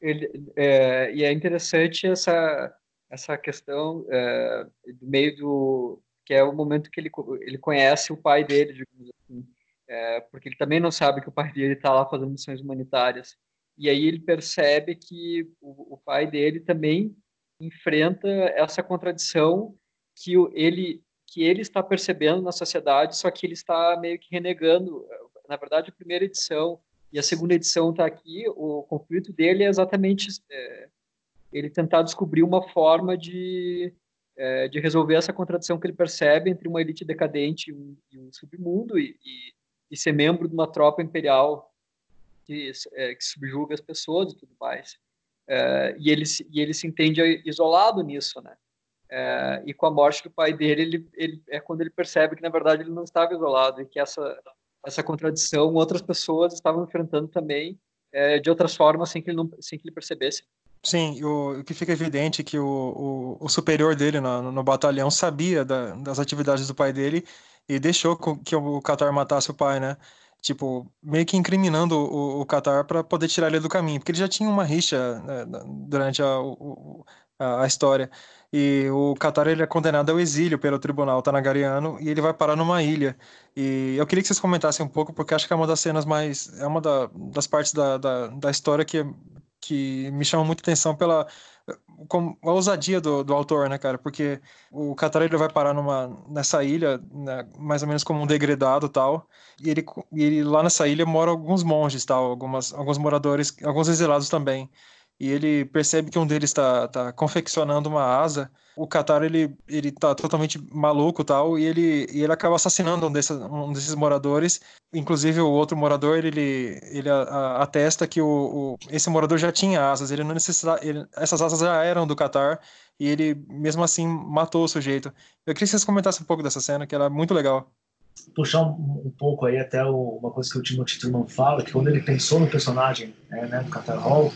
Ele, é, e é interessante essa essa questão é, do meio do que é o momento que ele ele conhece o pai dele, digamos assim, é, porque ele também não sabe que o pai dele está lá fazendo missões humanitárias. E aí ele percebe que o, o pai dele também enfrenta essa contradição que ele que ele está percebendo na sociedade, só que ele está meio que renegando. Na verdade, a primeira edição e a segunda edição está aqui. O conflito dele é exatamente é, ele tentar descobrir uma forma de é, de resolver essa contradição que ele percebe entre uma elite decadente e um, e um submundo e, e, e, ser membro de uma tropa imperial que, é, que subjuga as pessoas e tudo mais. É, e, ele, e ele se entende isolado nisso, né? É, e com a morte do pai dele, ele, ele, é quando ele percebe que, na verdade, ele não estava isolado e que essa, essa contradição outras pessoas estavam enfrentando também é, de outras formas sem que ele, não, sem que ele percebesse. Sim, o, o que fica evidente é que o, o, o superior dele no, no batalhão sabia da, das atividades do pai dele e deixou que o Qatar matasse o pai, né? tipo, meio que incriminando o, o Qatar para poder tirar ele do caminho, porque ele já tinha uma rixa né, durante a, a, a, história. E o Qatar ele é condenado ao exílio pelo tribunal tanagariano e ele vai parar numa ilha. E eu queria que vocês comentassem um pouco, porque acho que é uma das cenas mais. É uma da, das partes da, da, da história que, que me chama muita atenção pela a ousadia do, do autor, né, cara? Porque o Catarina vai parar numa, nessa ilha, né, mais ou menos como um degradado tal, e ele, e ele lá nessa ilha moram alguns monges tal, algumas, alguns moradores, alguns exilados também e ele percebe que um deles está tá confeccionando uma asa. O Qatar ele ele tá totalmente maluco tal e ele e ele acaba assassinando um desses, um desses moradores. Inclusive o outro morador ele ele a, a, atesta que o, o, esse morador já tinha asas. Ele não necessitava ele, essas asas já eram do Qatar e ele mesmo assim matou o sujeito. Eu queria que vocês comentassem um pouco dessa cena que era muito legal puxar um, um, pouco aí até o, uma coisa que o Timothy Truman fala, que quando ele pensou no personagem, né, né, do Qatar Hall,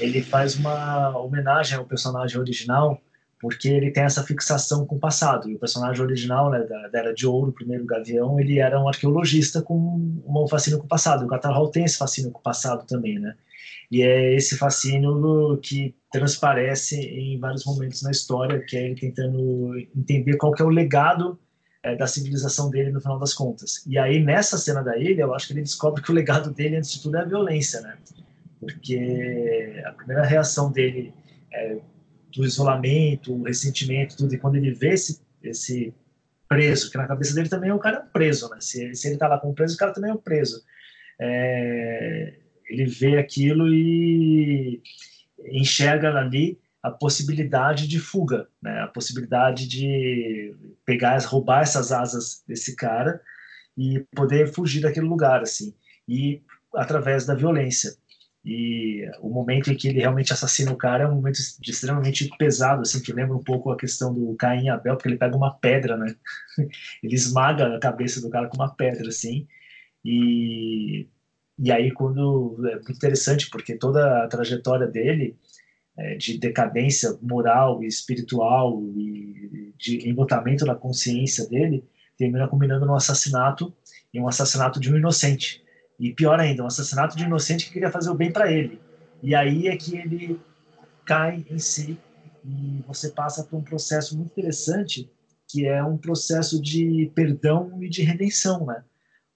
ele faz uma homenagem ao personagem original, porque ele tem essa fixação com o passado. E o personagem original, né, da, da Era de Ouro, o primeiro Gavião, ele era um arqueologista com um fascínio com o passado. O Qatar Hall tem esse fascínio com o passado também, né? E é esse fascínio que transparece em vários momentos na história, que é ele tentando entender qual que é o legado é, da civilização dele no final das contas. E aí, nessa cena da ilha, eu acho que ele descobre que o legado dele, antes de tudo, é a violência, né? Porque a primeira reação dele é do isolamento, o ressentimento, tudo, e quando ele vê esse, esse preso, que na cabeça dele também é um cara preso, né? Se, se ele tá lá como preso, o cara também é um preso. É, ele vê aquilo e enxerga ali a possibilidade de fuga, né? A possibilidade de pegar, roubar essas asas desse cara e poder fugir daquele lugar, assim, e através da violência. E o momento em que ele realmente assassina o cara é um momento extremamente pesado, assim, que lembra um pouco a questão do Caim e Abel, porque ele pega uma pedra, né? ele esmaga a cabeça do cara com uma pedra, assim. E, e aí, quando. É muito interessante, porque toda a trajetória dele, é, de decadência moral e espiritual e de embotamento da consciência dele, termina combinando no assassinato, e um assassinato de um inocente e pior ainda, um assassinato de inocente que queria fazer o bem para ele. E aí é que ele cai em si e você passa por um processo muito interessante, que é um processo de perdão e de redenção, né?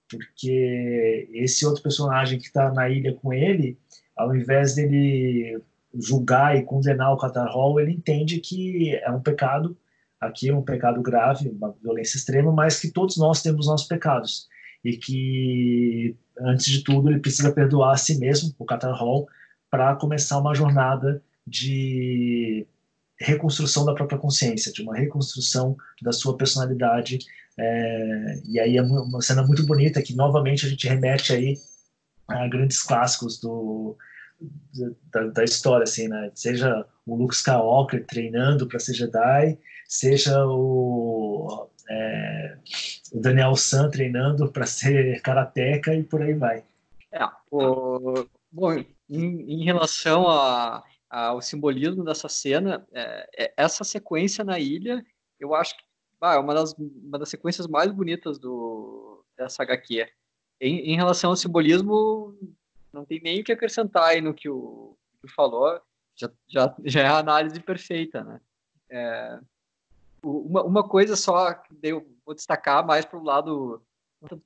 Porque esse outro personagem que está na ilha com ele, ao invés dele julgar e condenar o Qatar Hall, ele entende que é um pecado, aqui é um pecado grave, uma violência extrema, mas que todos nós temos nossos pecados e que, antes de tudo, ele precisa perdoar a si mesmo, o Qatar Hall, para começar uma jornada de reconstrução da própria consciência, de uma reconstrução da sua personalidade. É, e aí é uma cena muito bonita que novamente a gente remete aí a grandes clássicos do, da, da história, assim, né? Seja o Luke Skywalker treinando para ser Jedi, seja o, é, o Daniel San treinando para ser karateca e por aí vai. É, o, bom, em, em relação a, ao simbolismo dessa cena, é, é, essa sequência na ilha, eu acho que ah, é uma das, uma das sequências mais bonitas do, dessa HQ. Em, em relação ao simbolismo, não tem nem o que acrescentar aí no que o, que falou, já, já, já é a análise perfeita, né? É, uma, uma coisa só que eu vou destacar mais para o lado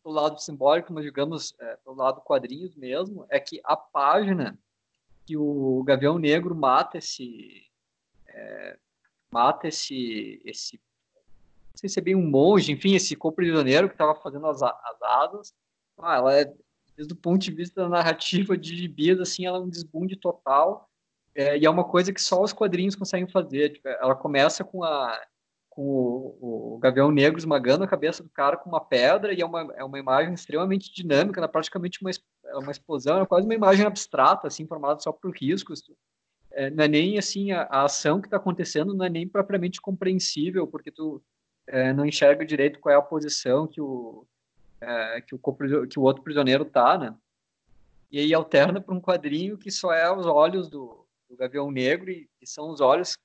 pelo lado simbólico, mas digamos é, pelo lado quadrinhos mesmo, é que a página que o Gavião Negro mata esse é, mata esse esse não sei se é bem um monge, enfim, esse co-prisioneiro que estava fazendo as, as asas, ah, ela é desde o ponto de vista da narrativa de gibis, assim, ela é um desbunde total, é, e é uma coisa que só os quadrinhos conseguem fazer. Tipo, ela começa com, a, com o, o, Gavião Negro esmagando a cabeça do cara com uma pedra, e é uma, é uma imagem extremamente dinâmica, ela é praticamente uma, é uma explosão, é quase uma imagem abstrata, assim, formada só por riscos. É, não é nem, assim, a, a ação que está acontecendo não é nem propriamente compreensível, porque tu é, não enxerga direito qual é a posição que o é, que, o, que o outro prisioneiro tá, né? E aí alterna para um quadrinho que só é os olhos do, do Gavião Negro e, e são os olhos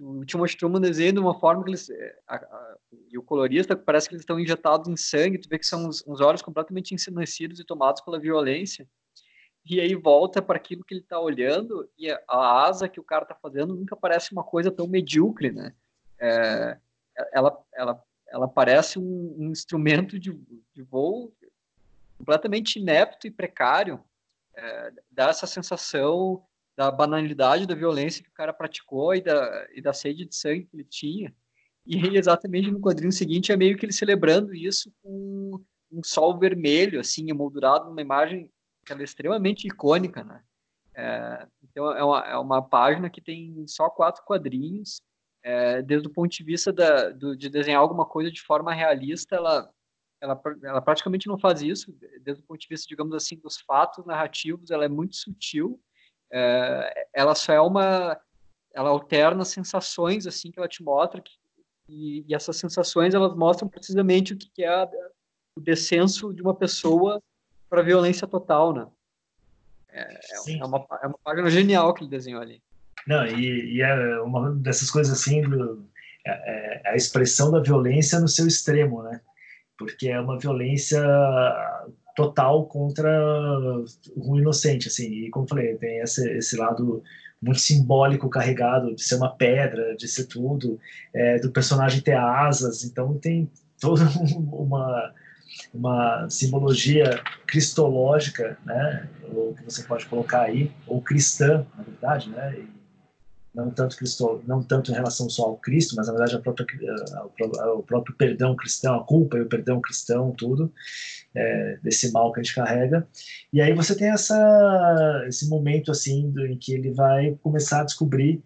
é, o Timothy Truman desenha de uma forma que eles é, a, a, e o colorista parece que eles estão injetados em sangue, tu vê que são uns, uns olhos completamente ensandecidos e tomados pela violência. E aí volta para aquilo que ele está olhando e a, a, asa que o cara está fazendo nunca parece uma coisa tão medíocre, né? É, ela, ela ela parece um, um instrumento de, de, voo completamente inepto e precário. É, dá essa sensação da banalidade da violência que o cara praticou e da, e da sede de sangue que ele tinha. E exatamente no quadrinho seguinte é meio que ele celebrando isso com um sol vermelho, assim, emoldurado numa imagem que é extremamente icônica, né? É, então é uma, é uma página que tem só quatro quadrinhos, é, desde o ponto de vista da, do, de desenhar alguma coisa de forma realista, ela, ela, ela praticamente não faz isso, desde o ponto de vista, digamos assim, dos fatos narrativos, ela é muito sutil, é, ela só é uma, ela alterna sensações, assim, que ela te mostra, que, e, e, essas sensações, elas mostram precisamente o que, é a, o descenso de uma pessoa para violência total, né? É, é, uma, é uma página genial que ele desenhou ali. Não, e, e é uma dessas coisas assim, do, é, é a expressão da violência no seu extremo, né? Porque é uma violência total contra um inocente, assim. E como falei, tem esse, esse lado muito simbólico carregado de ser uma pedra, de ser tudo, é, do personagem ter asas. Então tem toda uma uma simbologia cristológica, né, ou que você pode colocar aí, ou cristã, na verdade, né, não tanto Cristo, não tanto em relação só ao Cristo, mas na verdade a própria, ao, próprio perdão cristão, a culpa e o perdão cristão, tudo é, desse mal que a gente carrega. E aí você tem essa esse momento assim em que ele vai começar a descobrir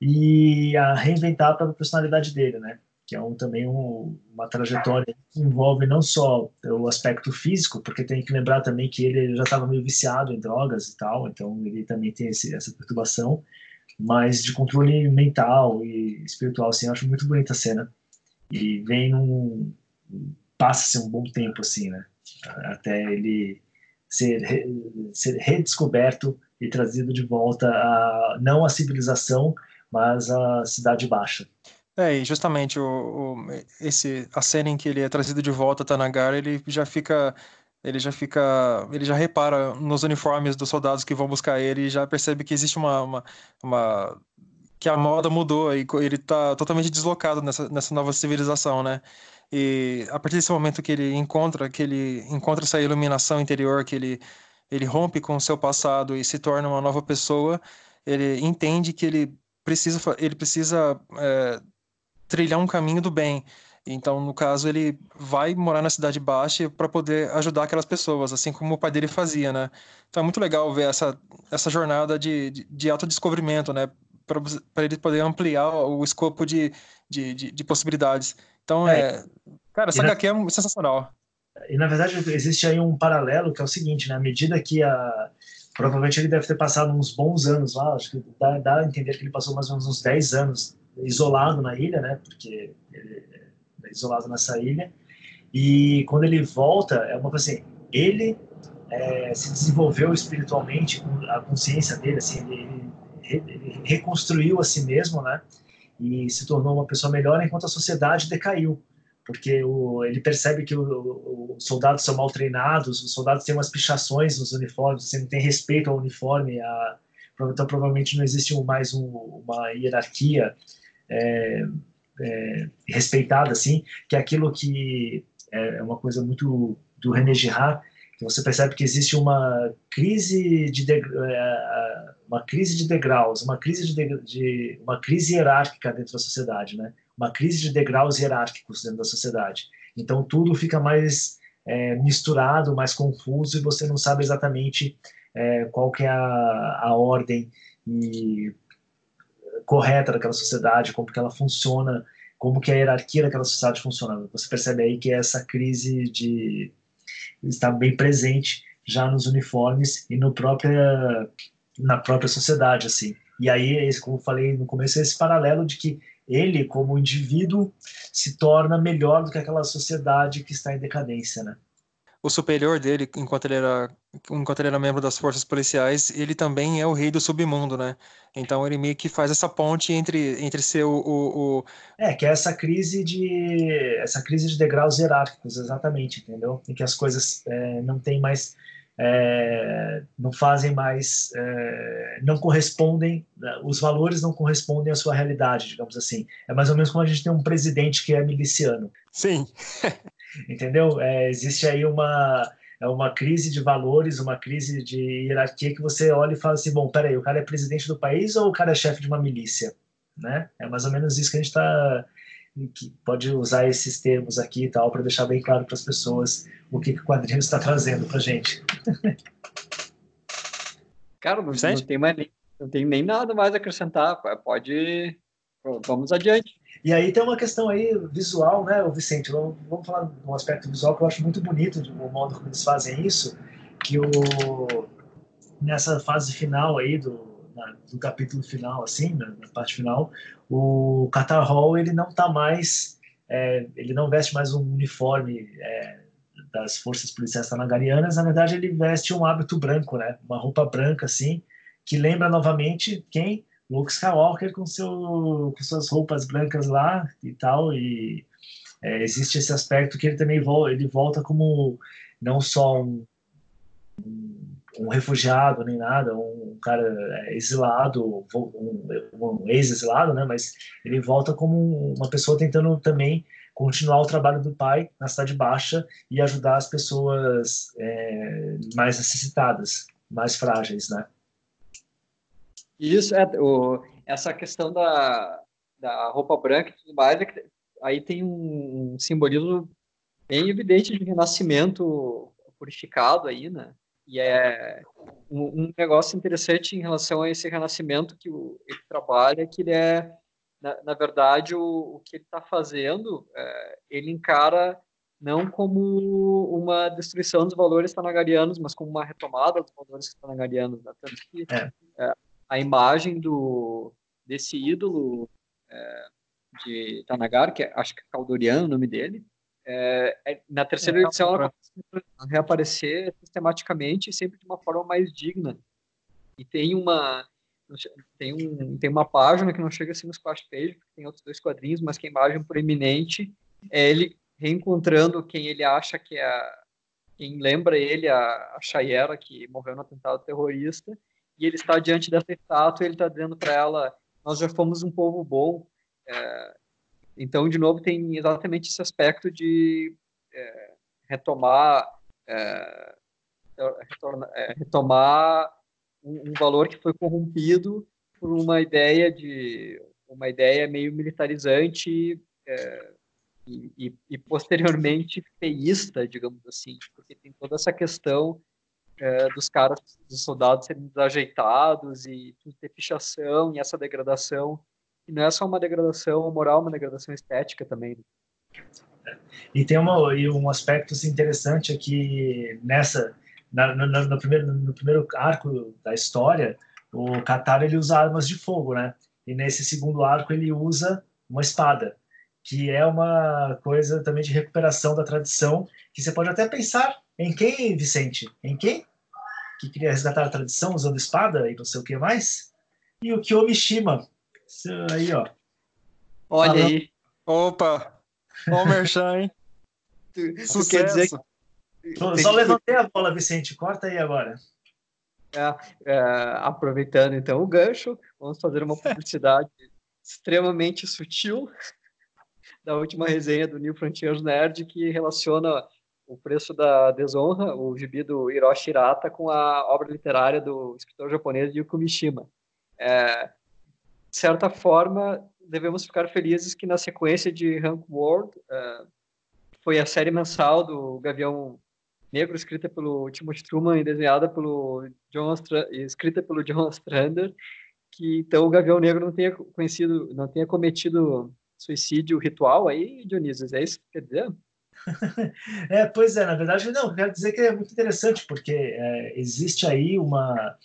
e a reinventar a própria personalidade dele, né? Que é um, também um, uma trajetória que envolve não só o aspecto físico, porque tem que lembrar também que ele já estava meio viciado em drogas e tal, então ele também tem esse, essa perturbação mas de controle mental e espiritual, assim, eu acho muito bonita a cena. E vem num... passa-se um bom tempo, assim, né? Até ele ser, ser redescoberto e trazido de volta a, não a civilização, mas a cidade baixa. É, e justamente o, o, esse, a cena em que ele é trazido de volta a Tanagara, ele já fica ele já fica, ele já repara nos uniformes dos soldados que vão buscar ele e já percebe que existe uma, uma, uma que a moda mudou e ele está totalmente deslocado nessa, nessa nova civilização, né? E a partir desse momento que ele encontra, que ele encontra essa iluminação interior, que ele ele rompe com o seu passado e se torna uma nova pessoa, ele entende que ele precisa ele precisa é, trilhar um caminho do bem Então, no caso, ele vai morar na cidade baixa para poder ajudar aquelas pessoas, assim como o pai dele fazia, né? Então é muito legal ver essa, essa jornada de, de, de autodescobrimento, né? Para ele poder ampliar o escopo de, de, de, de possibilidades. Então, é, é cara, essa HQ é sensacional. E na verdade existe aí um paralelo que é o seguinte, né? À medida que a provavelmente ele deve ter passado uns bons anos lá, acho que dá, dá a entender que ele passou mais ou menos uns 10 anos isolado na ilha, né? Porque ele isolado nessa ilha. E quando ele volta, é uma coisa assim, ele é, se desenvolveu espiritualmente com a consciência dele, assim, ele, ele reconstruiu a si mesmo, né? E se tornou uma pessoa melhor enquanto a sociedade decaiu porque o, ele percebe que os soldados são mal treinados, os soldados têm umas pichações nos uniformes, você não tem respeito ao uniforme, a, então provavelmente não existe mais um, uma hierarquia é, é, respeitada, assim, que é aquilo que é, é uma coisa muito do René Girard, que você percebe que existe uma crise de, de é, uma crise de degraus, uma crise de, de, uma crise hierárquica dentro da sociedade, né? uma crise de degraus hierárquicos dentro da sociedade. Então tudo fica mais é, misturado, mais confuso e você não sabe exatamente é, qual que é a, a ordem e correta daquela sociedade, como que ela funciona, como que a hierarquia daquela sociedade funciona. Você percebe aí que essa crise de está bem presente já nos uniformes e no própria na própria sociedade assim. E aí, como eu falei no começo, esse paralelo de que ele, como indivíduo, se torna melhor do que aquela sociedade que está em decadência, né? O superior dele, enquanto ele era enquanto ele era membro das forças policiais, ele também é o rei do submundo, né? Então ele meio que faz essa ponte entre, entre ser o, o, o... É, que é essa crise de essa crise de degraus hierárquicos, exatamente, entendeu? Em que as coisas é, não têm mais é, não fazem mais, é, não correspondem, né, os valores não correspondem à sua realidade, digamos assim. É mais ou menos como a gente tem um presidente que é miliciano. Sim. Entendeu? É, existe aí uma, é uma crise de valores, uma crise de hierarquia que você olha e fala assim, bom, peraí, o cara é presidente do país ou o cara é chefe de uma milícia? Né? É mais ou menos isso que a gente está que pode usar esses termos aqui e tal para deixar bem claro para as pessoas o que, que o quadrinho está trazendo para gente. Cara, não, não, tem mais não tem nem nada mais a acrescentar. Pode, vamos adiante. E aí tem uma questão aí visual, né, Vicente? Vamos, falar de um aspecto visual que eu acho muito bonito do modo como eles fazem isso, que o nessa fase final aí do na, no capítulo final, assim, na, na, parte final, o Qatar Hall ele não está mais, é, ele não veste mais um uniforme é, das forças policiais tanagarianas, na verdade ele veste um hábito branco, né, uma roupa branca assim, que lembra novamente quem? Luke Skywalker com, seu, com suas roupas brancas lá e tal, e é, existe esse aspecto que ele também volta, ele volta como não só um, um refugiado nem nada, um cara é, exilado, um, um ex-exilado, né? Mas ele volta como uma pessoa tentando também continuar o trabalho do pai na cidade baixa e ajudar as pessoas é, mais necessitadas, mais frágeis, né? Isso é o, essa questão da, da roupa branca e tudo mais, é aí tem um, um simbolismo bem evidente de renascimento purificado aí, né? E é um, um, negócio interessante em relação a esse renascimento que o, ele trabalha, que ele é, na, na verdade, o, o, que ele está fazendo, é, ele encara não como uma destruição dos valores tanagarianos, mas como uma retomada dos valores tanagarianos. Né? Tanto que é. É, a imagem do, desse ídolo é, de Tanagar, que é, acho que é Caldoriano o nome dele, é, é, na terceira é, edição, ela começa a reaparecer sistematicamente e sempre de uma forma mais digna. E tem uma tem, um, tem uma página que não chega assim no splash page, porque tem outros dois quadrinhos, mas que a imagem proeminente é ele reencontrando quem ele acha que é a, quem lembra ele, a, a Chayera, que morreu no atentado terrorista, e ele está diante dessa estátua e ele está dizendo para ela, nós já fomos um povo bom, é, então, de novo, tem exatamente esse aspecto de é, retomar, é, retorna, é, retomar um, um, valor que foi corrompido por uma ideia de uma ideia meio militarizante é, e, e, e, posteriormente feísta, digamos assim, porque tem toda essa questão é, dos caras, dos soldados serem desajeitados e ter fichação e essa degradação, e não é só uma degradação moral, uma degradação estética também. E tem uma, e um aspecto assim, interessante aqui nessa, na, no, no, primeiro, no primeiro arco da história, o Qatar ele usa armas de fogo, né? E nesse segundo arco ele usa uma espada que é uma coisa também de recuperação da tradição, que você pode até pensar em quem, Vicente? Em quem? Que queria resgatar a tradição usando espada e não sei o que mais? E o Kiyomishima. Isso aí, ó. Olha Falando... aí. Opa! Ó o Merchan, hein? Sucesso. Quer dizer que... Só levantei a bola, Vicente. Corta aí agora. É, é, aproveitando então o gancho, vamos fazer uma publicidade extremamente sutil da última resenha do New Frontiers Nerd, que relaciona o preço da desonra, o gibi do Hiroshi Hirata, com a obra literária do escritor japonês Yuko Mishima. É, de certa forma, devemos ficar felizes que na sequência de Rank World, é, foi a série mensal do Gavião Negro, escrita pelo Timothy Truman e desenhada pelo John escrita pelo John Ostrander, que então o Gavião Negro não tenha conhecido, não tenha cometido suicídio ritual aí, Dionísio, é isso que quer dizer? é, pois é, na verdade, não, quero dizer que é muito interessante, porque é, existe aí uma.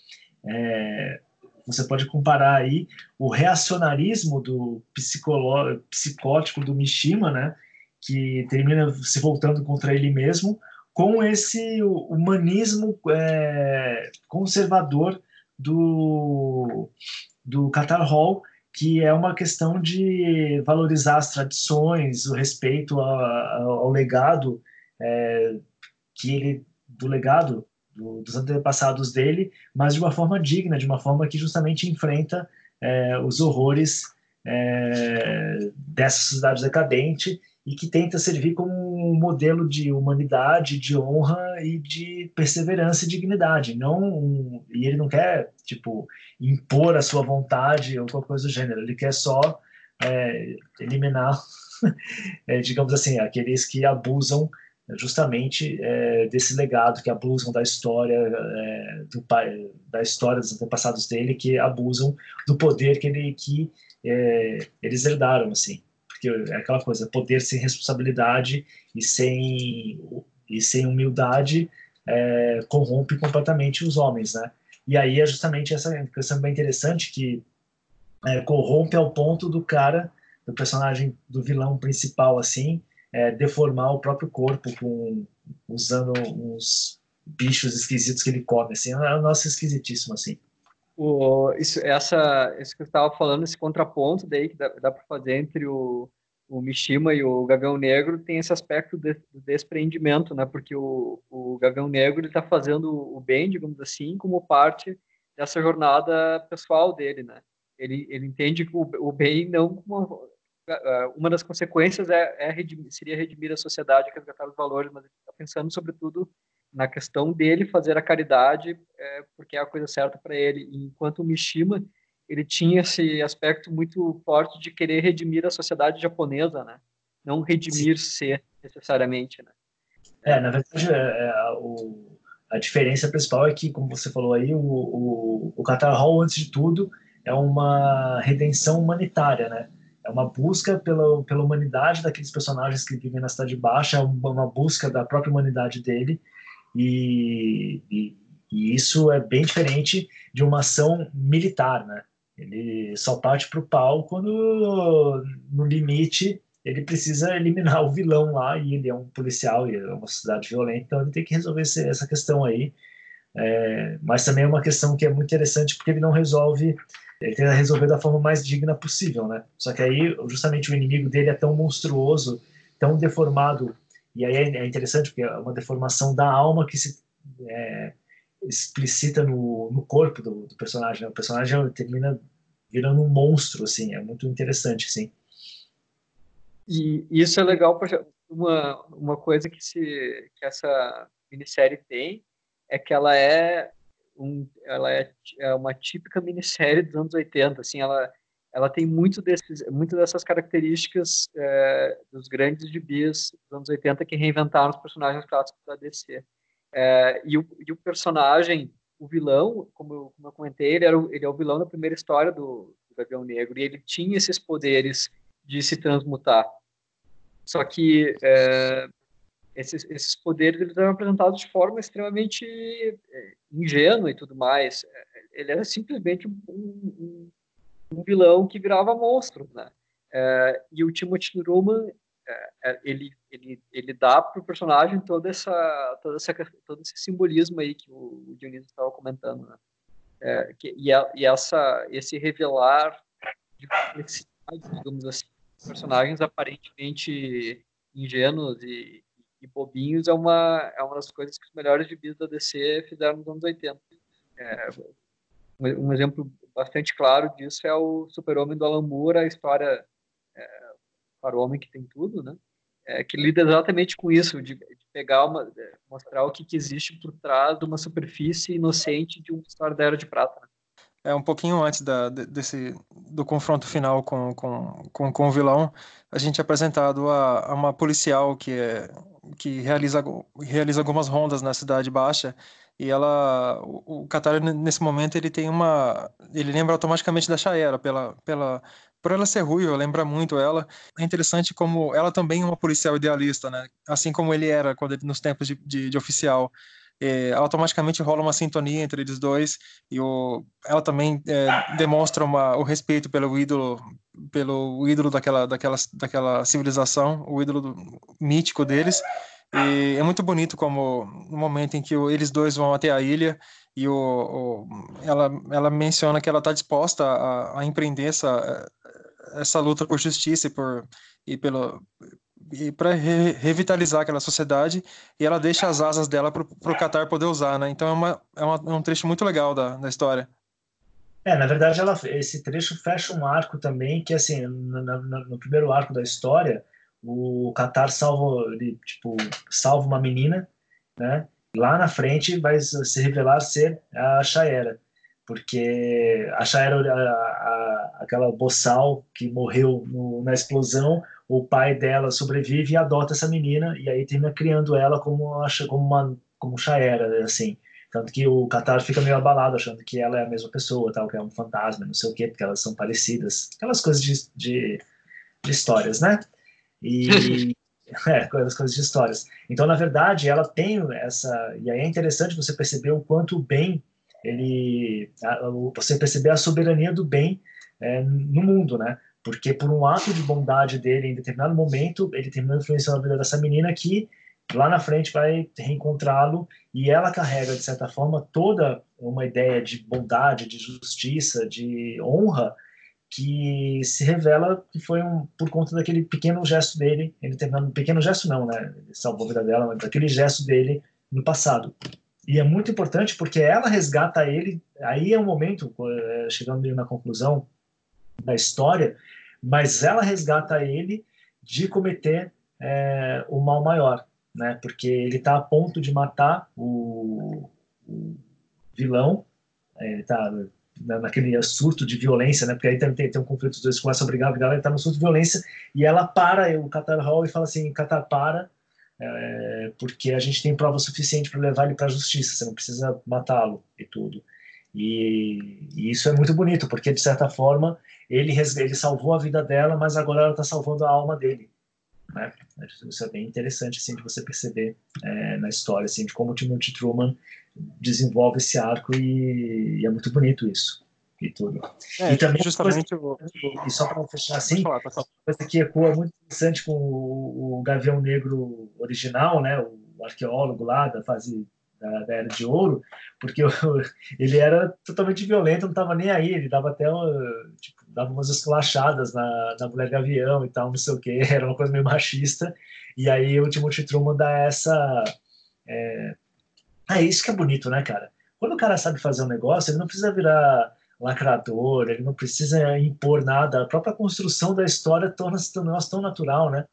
É, você pode comparar aí o reacionarismo do psicótico do Mishima, né, que termina se voltando contra ele mesmo, com esse humanismo é, conservador do, do Qatar Hall, que é uma questão de valorizar as tradições, o respeito ao, ao legado é, que ele do legado do, dos antepassados dele, mas de uma forma digna, de uma forma que justamente enfrenta é, os horrores é, dessa sociedade decadente e que tenta servir como um modelo de humanidade, de honra e de perseverança e dignidade. Não um, e ele não quer tipo impor a sua vontade ou qualquer coisa do gênero. Ele quer só é, eliminar, é, digamos assim, aqueles que abusam justamente é, desse legado, que abusam da história é, do pai, da história dos antepassados dele, que abusam do poder que ele que é, eles herdaram, assim porque é aquela coisa, poder sem responsabilidade e sem, e sem humildade é, corrompe completamente os homens, né? E aí é justamente essa questão bem interessante que é, corrompe ao ponto do cara, do personagem, do vilão principal, assim, é, deformar o próprio corpo com, usando uns bichos esquisitos que ele come, assim, é um nosso esquisitíssimo, assim. O, isso, essa, isso que eu estava falando, esse contraponto daí que dá, dá para fazer entre o, o Mishima e o Gavião Negro tem esse aspecto de, de despreendimento, né? Porque o, o Gavião Negro ele está fazendo o bem, digamos assim, como parte dessa jornada pessoal dele, né? Ele, ele entende que o, o bem não como uma das consequências é, é redimir, seria redimir a sociedade, resgatar os valores, mas ele está pensando sobretudo na questão dele fazer a caridade é, porque é a coisa certa para ele. Enquanto o Mishima ele tinha esse aspecto muito forte de querer redimir a sociedade japonesa, né? Não redimir-se necessariamente, né? É, na verdade, é, é, o, a diferença principal é que, como você falou aí, o, o, o Qatar Hall, antes de tudo, é uma redenção humanitária, né? É uma busca pela, pela humanidade daqueles personagens que vivem na Cidade Baixa, é uma, uma busca da própria humanidade dele, e, e, e isso é bem diferente de uma ação militar, né? Ele só parte para o pau quando, no limite, ele precisa eliminar o vilão lá, e ele é um policial, e é uma sociedade violenta, então ele tem que resolver essa questão aí. É, mas também é uma questão que é muito interessante porque ele não resolve, ele tenta resolver da forma mais digna possível, né? Só que aí, justamente, o inimigo dele é tão monstruoso, tão deformado, e aí é, é interessante porque é uma deformação da alma que se. É, explicita no, no corpo do, do personagem. Né? O personagem termina virando um monstro, assim, é muito interessante, assim. E isso é legal, porque uma, uma coisa que, se, que essa minissérie tem é que ela é, um, ela é, é uma típica minissérie dos anos 80, assim, ela, ela tem muito desses, muito dessas características é, dos grandes gibis dos anos 80 que reinventaram os personagens clássicos da DC. É, e, o, e, o, personagem, o vilão, como eu, como eu comentei, ele, era o, ele é o vilão da primeira história do, do Gavião Negro, e ele tinha esses poderes de se transmutar. Só que é, esses, esses poderes eles eram apresentados de forma extremamente ingênua e tudo mais. Ele era simplesmente um, um, um vilão que virava monstros, né? É, e o Timothy Truman é, é, ele, ele, ele dá para o personagem toda essa, toda essa, todo esse simbolismo aí que o, o Dionísio estava comentando, né? É, que, e, a, e, essa, esse revelar de complexidade, digamos assim, personagens aparentemente ingênuos e, e, bobinhos é uma, é uma das coisas que os melhores gibis da DC fizeram nos anos 80. É, um exemplo bastante claro disso é o Super-Homem do Alan Moore, a história é, para o homem que tem tudo, né? É, que lida exatamente com isso, de, de pegar uma, mostrar o que, que, existe por trás de uma superfície inocente de uma história da Era de Prata. Né? É um pouquinho antes da, desse do confronto final com, com, com, com o vilão, a gente é apresentado a, a uma policial que é que realiza realiza algumas rondas na cidade baixa e ela o, o Katara nesse momento ele tem uma ele lembra automaticamente da Shaera pela pela por ela ser ruiva, lembra muito ela. É interessante como ela também é uma policial idealista, né? Assim como ele era quando ele, nos tempos de, de, de oficial. É, automaticamente rola uma sintonia entre eles dois e o, ela também é, demonstra uma, o respeito pelo ídolo pelo ídolo daquela, daquela, daquela civilização, o ídolo do, mítico deles. E é muito bonito como no momento em que o, eles dois vão até a ilha e o, o ela, ela menciona que ela está disposta a, a empreender essa, essa luta por justiça e por e pelo e para re, revitalizar aquela sociedade e ela deixa as asas dela para o Qatar poder usar, né? Então é, uma, é, uma, é um trecho muito legal da, da história. É, na verdade, ela, esse trecho fecha um arco também que, assim, no, no, no primeiro arco da história, o Qatar salva, ele, tipo, salva uma menina, né? Lá na frente vai se revelar ser a Shaera porque a Shaira, a, a, aquela boçal que morreu no, na explosão, o pai dela sobrevive e adota essa menina, e aí termina criando ela como, como uma como Shaera, assim. Tanto que o Qatar fica meio abalado, achando que ela é a mesma pessoa, tal, que é um fantasma, não sei o quê, porque elas são parecidas. Aquelas coisas de, de, de histórias, né? E. é, aquelas coisas de histórias. Então, na verdade, ela tem essa. E aí é interessante você perceber o quanto bem ele, você perceber a soberania do bem é, no mundo, né? Porque por um ato de bondade dele em determinado momento, ele terminou influenciando a vida dessa menina que lá na frente vai reencontrá-lo e ela carrega de certa forma toda uma ideia de bondade, de justiça, de honra que se revela que foi um, por conta daquele pequeno gesto dele, ele terminando, pequeno gesto não, né? Ele salvou a vida dela, mas daquele gesto dele no passado. E é muito importante porque ela resgata ele, aí é um momento, é, chegando na conclusão da história, mas ela resgata ele de cometer é, o mal maior, né? Porque ele está a ponto de matar o, o vilão, é, ele está naquele surto de violência, né? Porque aí tem, tem, tem um conflito, os dois começam a brigar, brigar, ele está no surto de violência e ela para o Qatar Hall e fala assim, Qatar para, é, porque a gente tem prova suficiente para levar ele para a justiça, você não precisa matá-lo e tudo. E, e, isso é muito bonito, porque de certa forma ele, ele salvou a vida dela, mas agora ela está salvando a alma dele. Né? Isso é bem interessante assim, de você perceber é, na história assim, de como o Timothy Truman desenvolve esse arco e, e é muito bonito isso e tudo. É, e também justamente coisa, e só para fechar assim, falar, coisa que ecoa muito interessante com o, o Gavião Negro original, né, o arqueólogo lá da fase da, da Era de Ouro, porque ele era totalmente violento, não estava nem aí, ele dava até uma, tipo, dava umas esculachadas na, na mulher Gavião e tal, não sei o que, era uma coisa meio machista, e aí o Timothy Truman dá essa... É, é isso que é bonito, né, cara? Quando o cara sabe fazer um negócio, ele não precisa virar lacrador, ele não precisa impor nada. A própria construção da história torna-se um negócio tão natural, né?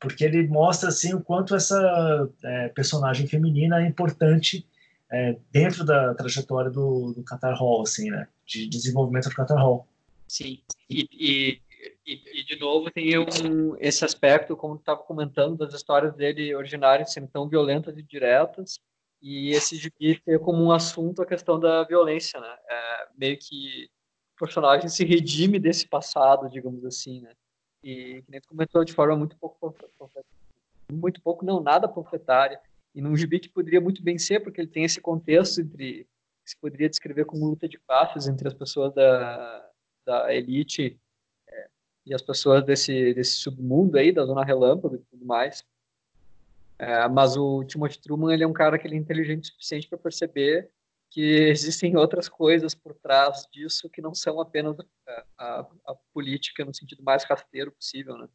Porque ele mostra assim o quanto essa é, personagem feminina é importante é, dentro da trajetória do, do Qatar Hall, assim, né? De desenvolvimento do Qatar Hall. Sim, e, e, e, e de novo tem um, esse aspecto, como tu estava comentando, das histórias dele originárias sendo tão violentas e diretas, e esse gibi ter como um assunto a questão da violência, né? É, meio que o personagem se redime desse passado, digamos assim, né? E que nem tu comentou de forma muito pouco muito pouco não nada panfletária e num gibi que poderia muito bem ser porque ele tem esse contexto entre que se poderia descrever como luta de classes entre as pessoas da, da elite é, e as pessoas desse, desse submundo aí, da Zona Relâmpago e tudo mais. É, mas o Timothy Truman, ele é um cara que ele é inteligente o suficiente para perceber que existem outras coisas por trás disso que não são apenas a, a, a política no sentido mais rasteiro possível, né?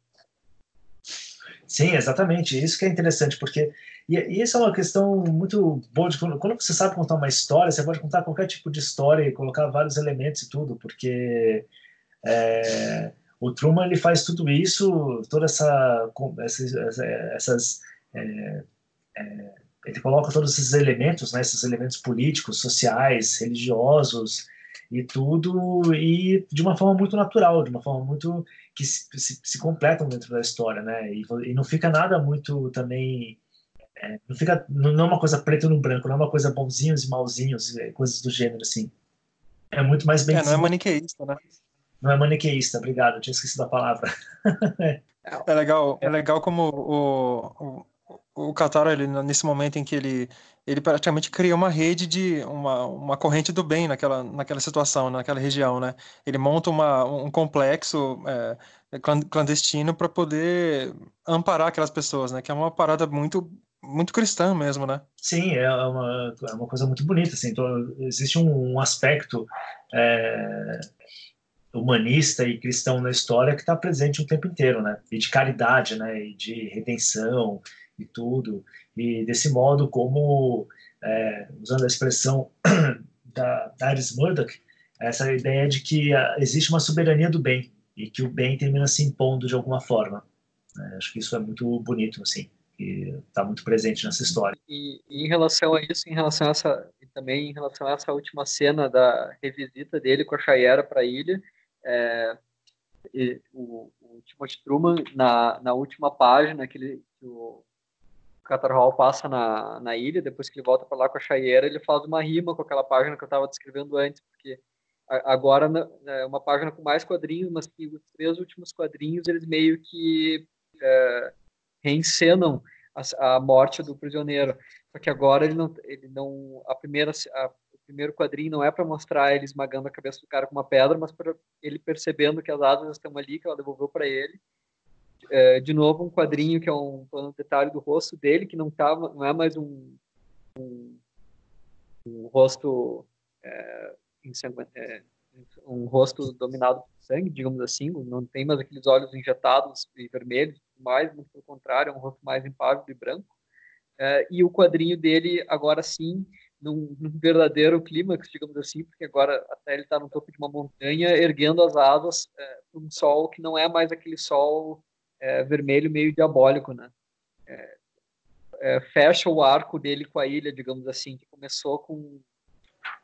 Sim, exatamente. Isso que é interessante, porque e, e isso é uma questão muito boa de quando, você sabe contar uma história, você pode contar qualquer tipo de história e colocar vários elementos e tudo, porque é, o Truman ele faz tudo isso, toda essa essas é, é, ele coloca todos esses elementos, né, esses elementos políticos, sociais, religiosos e tudo, e de uma forma muito natural, de uma forma muito que se, se, se completam dentro da história, né? E, e não fica nada muito também é, não fica não é uma coisa preto no branco, não é uma coisa bonzinhos e malzinhos, é, coisas do gênero assim. É muito mais bem. É, não é maniqueísta, né? Não é maniqueísta, obrigado, eu tinha esquecido a palavra. é legal, é legal como o, o, o Qatar, ele, nesse momento em que ele, ele praticamente cria uma rede de uma, uma corrente do bem naquela, naquela situação, naquela região, né? Ele monta uma, um complexo é, clandestino para poder amparar aquelas pessoas, né? Que é uma parada muito muito cristã mesmo, né? Sim, é uma, é uma coisa muito bonita, assim, então, existe um, um aspecto é, humanista e cristão na história que está presente o tempo inteiro, né? E de caridade, né? E de redenção e tudo. E desse modo, como, é, usando a expressão da, da Iris Murdoch, essa ideia de que ah, existe uma soberania do bem e que o bem termina se impondo de alguma forma. É, acho que isso é muito bonito, assim, e está muito presente nessa história. E, e, em relação a isso, em relação a essa, e também em relação a essa última cena da revisita dele com a Chayera para a ilha, é, o, o Timothy Truman, na, na última página que, ele, que o Catar Hall passa na, na ilha, depois que ele volta para lá com a Chayera, ele faz uma rima com aquela página que eu estava descrevendo antes, porque agora é uma página com mais quadrinhos, mas que os três últimos quadrinhos eles meio que é, reencenam a, a, morte do prisioneiro. Só que agora ele não, ele não a primeira, a, o primeiro quadrinho não é para mostrar ele esmagando a cabeça do cara com uma pedra, mas para ele percebendo que as asas estão ali, que ela devolveu para ele, é, de novo um quadrinho que é um, detalhe do rosto dele que não tava não é mais um, um, um rosto é, é, um rosto dominado por sangue digamos assim não tem mais aqueles olhos injetados e vermelhos mais muito pelo contrário é um rosto mais impávido e branco. É, e o quadrinho dele agora sim num, num, verdadeiro clímax, digamos assim, porque agora até ele está no topo de uma montanha, erguendo as asas é, para um sol que não é mais aquele sol é, vermelho meio diabólico, né? É, é, fecha o arco dele com a ilha, digamos assim, que começou com um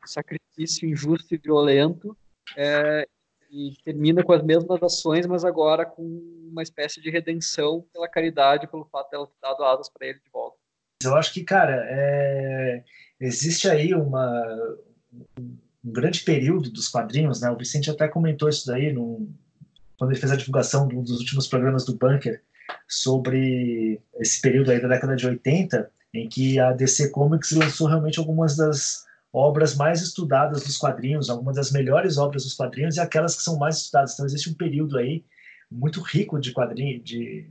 sacrifício injusto e violento é, e termina com as mesmas ações, mas agora com uma espécie de redenção pela caridade, pelo fato de ela ter dado asas para ele de volta. Eu acho que, cara, é, existe aí uma, um grande período dos quadrinhos, né? O Vicente até comentou isso daí num, quando ele fez a divulgação de um dos últimos programas do Bunker sobre esse período aí da década de 80, em que a DC Comics lançou realmente algumas das obras mais estudadas dos quadrinhos, algumas das melhores obras dos quadrinhos e aquelas que são mais estudadas. Então existe um período aí muito rico de quadrinhos, de,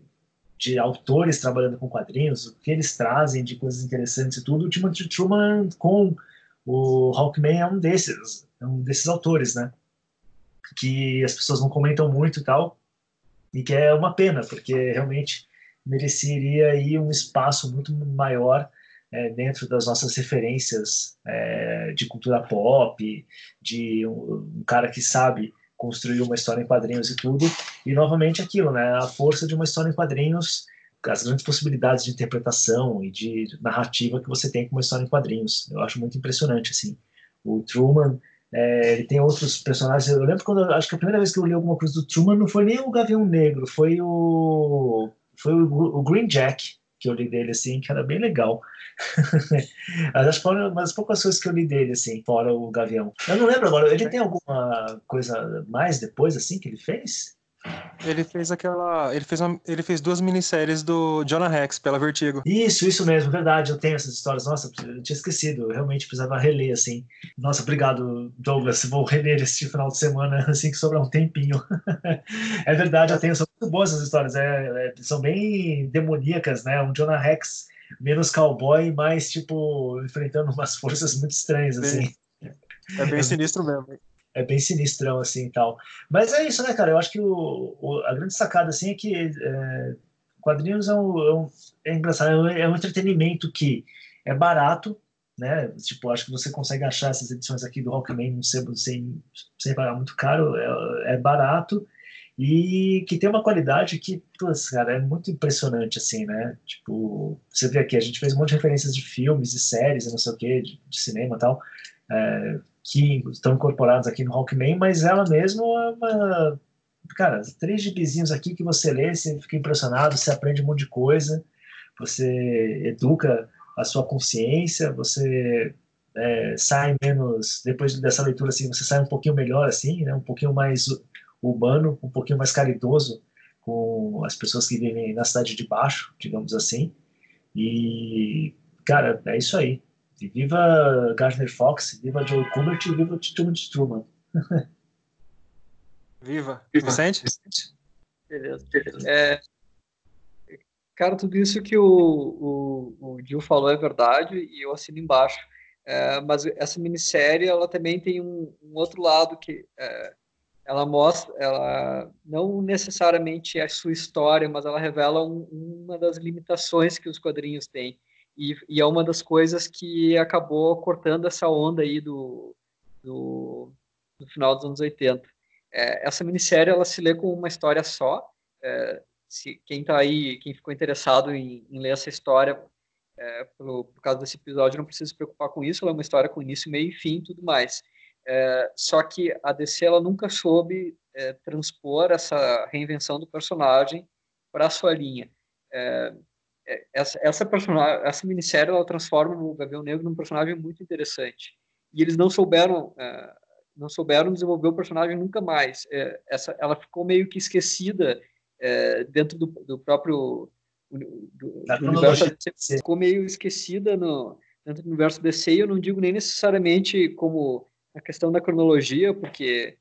de autores trabalhando com quadrinhos, o que eles trazem de coisas interessantes e tudo. O Timothy Truman com o Hawkman é um desses, é um desses autores, né? Que as pessoas não comentam muito e tal, e que é uma pena, porque realmente mereceria aí um espaço muito maior é, dentro das nossas referências é, de cultura pop, de um, um, cara que sabe construir uma história em quadrinhos e tudo, e novamente aquilo, né, a força de uma história em quadrinhos, as grandes possibilidades de interpretação e de narrativa que você tem com uma história em quadrinhos. Eu acho muito impressionante, assim. O Truman É, ele tem outros personagens. Eu lembro quando acho que a primeira vez que eu li alguma coisa do Truman não foi nem o Gavião Negro, foi o foi o, o Green Jack que eu li dele assim, que era bem legal. Mas acho que foram uma das poucas coisas que eu li dele assim, fora o Gavião. Eu não lembro agora. Ele tem alguma coisa mais depois assim que ele fez? Ele fez aquela. Ele fez, uma, ele fez duas minisséries do Jonah Rex pela Vertigo. Isso, isso mesmo, verdade. Eu tenho essas histórias. Nossa, eu tinha esquecido. Eu realmente precisava reler, assim. Nossa, obrigado, Douglas. Vou reler esse final de semana, assim que sobrar um tempinho. é verdade, eu tenho. São muito boas essas histórias. É, é, são bem demoníacas, né? Um Jonah Rex menos cowboy, mais tipo enfrentando umas forças muito estranhas, assim. É bem sinistro mesmo é bem sinistrão, assim, e tal. Mas é isso, né, cara? Eu acho que o, o a grande sacada, assim, é que é, quadrinhos é, um, é, um, é engraçado, é, é um entretenimento que é barato, né? Tipo, acho que você consegue achar essas edições aqui do Rockman sem, sem, sem pagar muito caro, é, é barato e que tem uma qualidade que, putz, cara, é muito impressionante, assim, né? Tipo, você vê aqui, a gente fez um monte de referências de filmes e séries, não sei o quê, de, de cinema e tal, é, que estão incorporados aqui no Hawkman, mas ela mesma é uma. Cara, três gibizinhos aqui que você lê, você fica impressionado, você aprende um monte de coisa, você educa a sua consciência, você é, sai menos. Depois dessa leitura, assim, você sai um pouquinho melhor, assim, né, um pouquinho mais humano, um pouquinho mais caridoso com as pessoas que vivem na cidade de baixo, digamos assim. E, cara, é isso aí. E viva Gardner Fox, viva Joe Kubert e viva Truman Truman. viva. Vicente? Beleza. É, cara, tudo isso que o, o, o Gil falou é verdade e eu assino embaixo. É, mas essa minissérie, ela também tem um, um outro lado que é, ela mostra, ela não necessariamente é a sua história, mas ela revela um, uma das limitações que os quadrinhos têm. E, e, é uma das coisas que acabou cortando essa onda aí do, do, do final dos anos 80. É, essa minissérie ela se lê com uma história só. É, se quem está aí, quem ficou interessado em, em ler essa história é, por, por causa desse episódio, não precisa se preocupar com isso. Ela é uma história com início, meio e fim, tudo mais. É, só que a DC ela nunca soube é, transpor essa reinvenção do personagem para sua linha. É, é, essa, essa personagem, essa minissérie, ela transforma o Gavião Negro num personagem muito interessante. E eles não souberam, uh, não souberam desenvolver o personagem nunca mais. Uh, essa, ela ficou meio que esquecida uh, dentro do, do próprio do, do universo DC. Ficou meio esquecida no, dentro do universo DC. Eu não digo nem necessariamente como a questão da cronologia, porque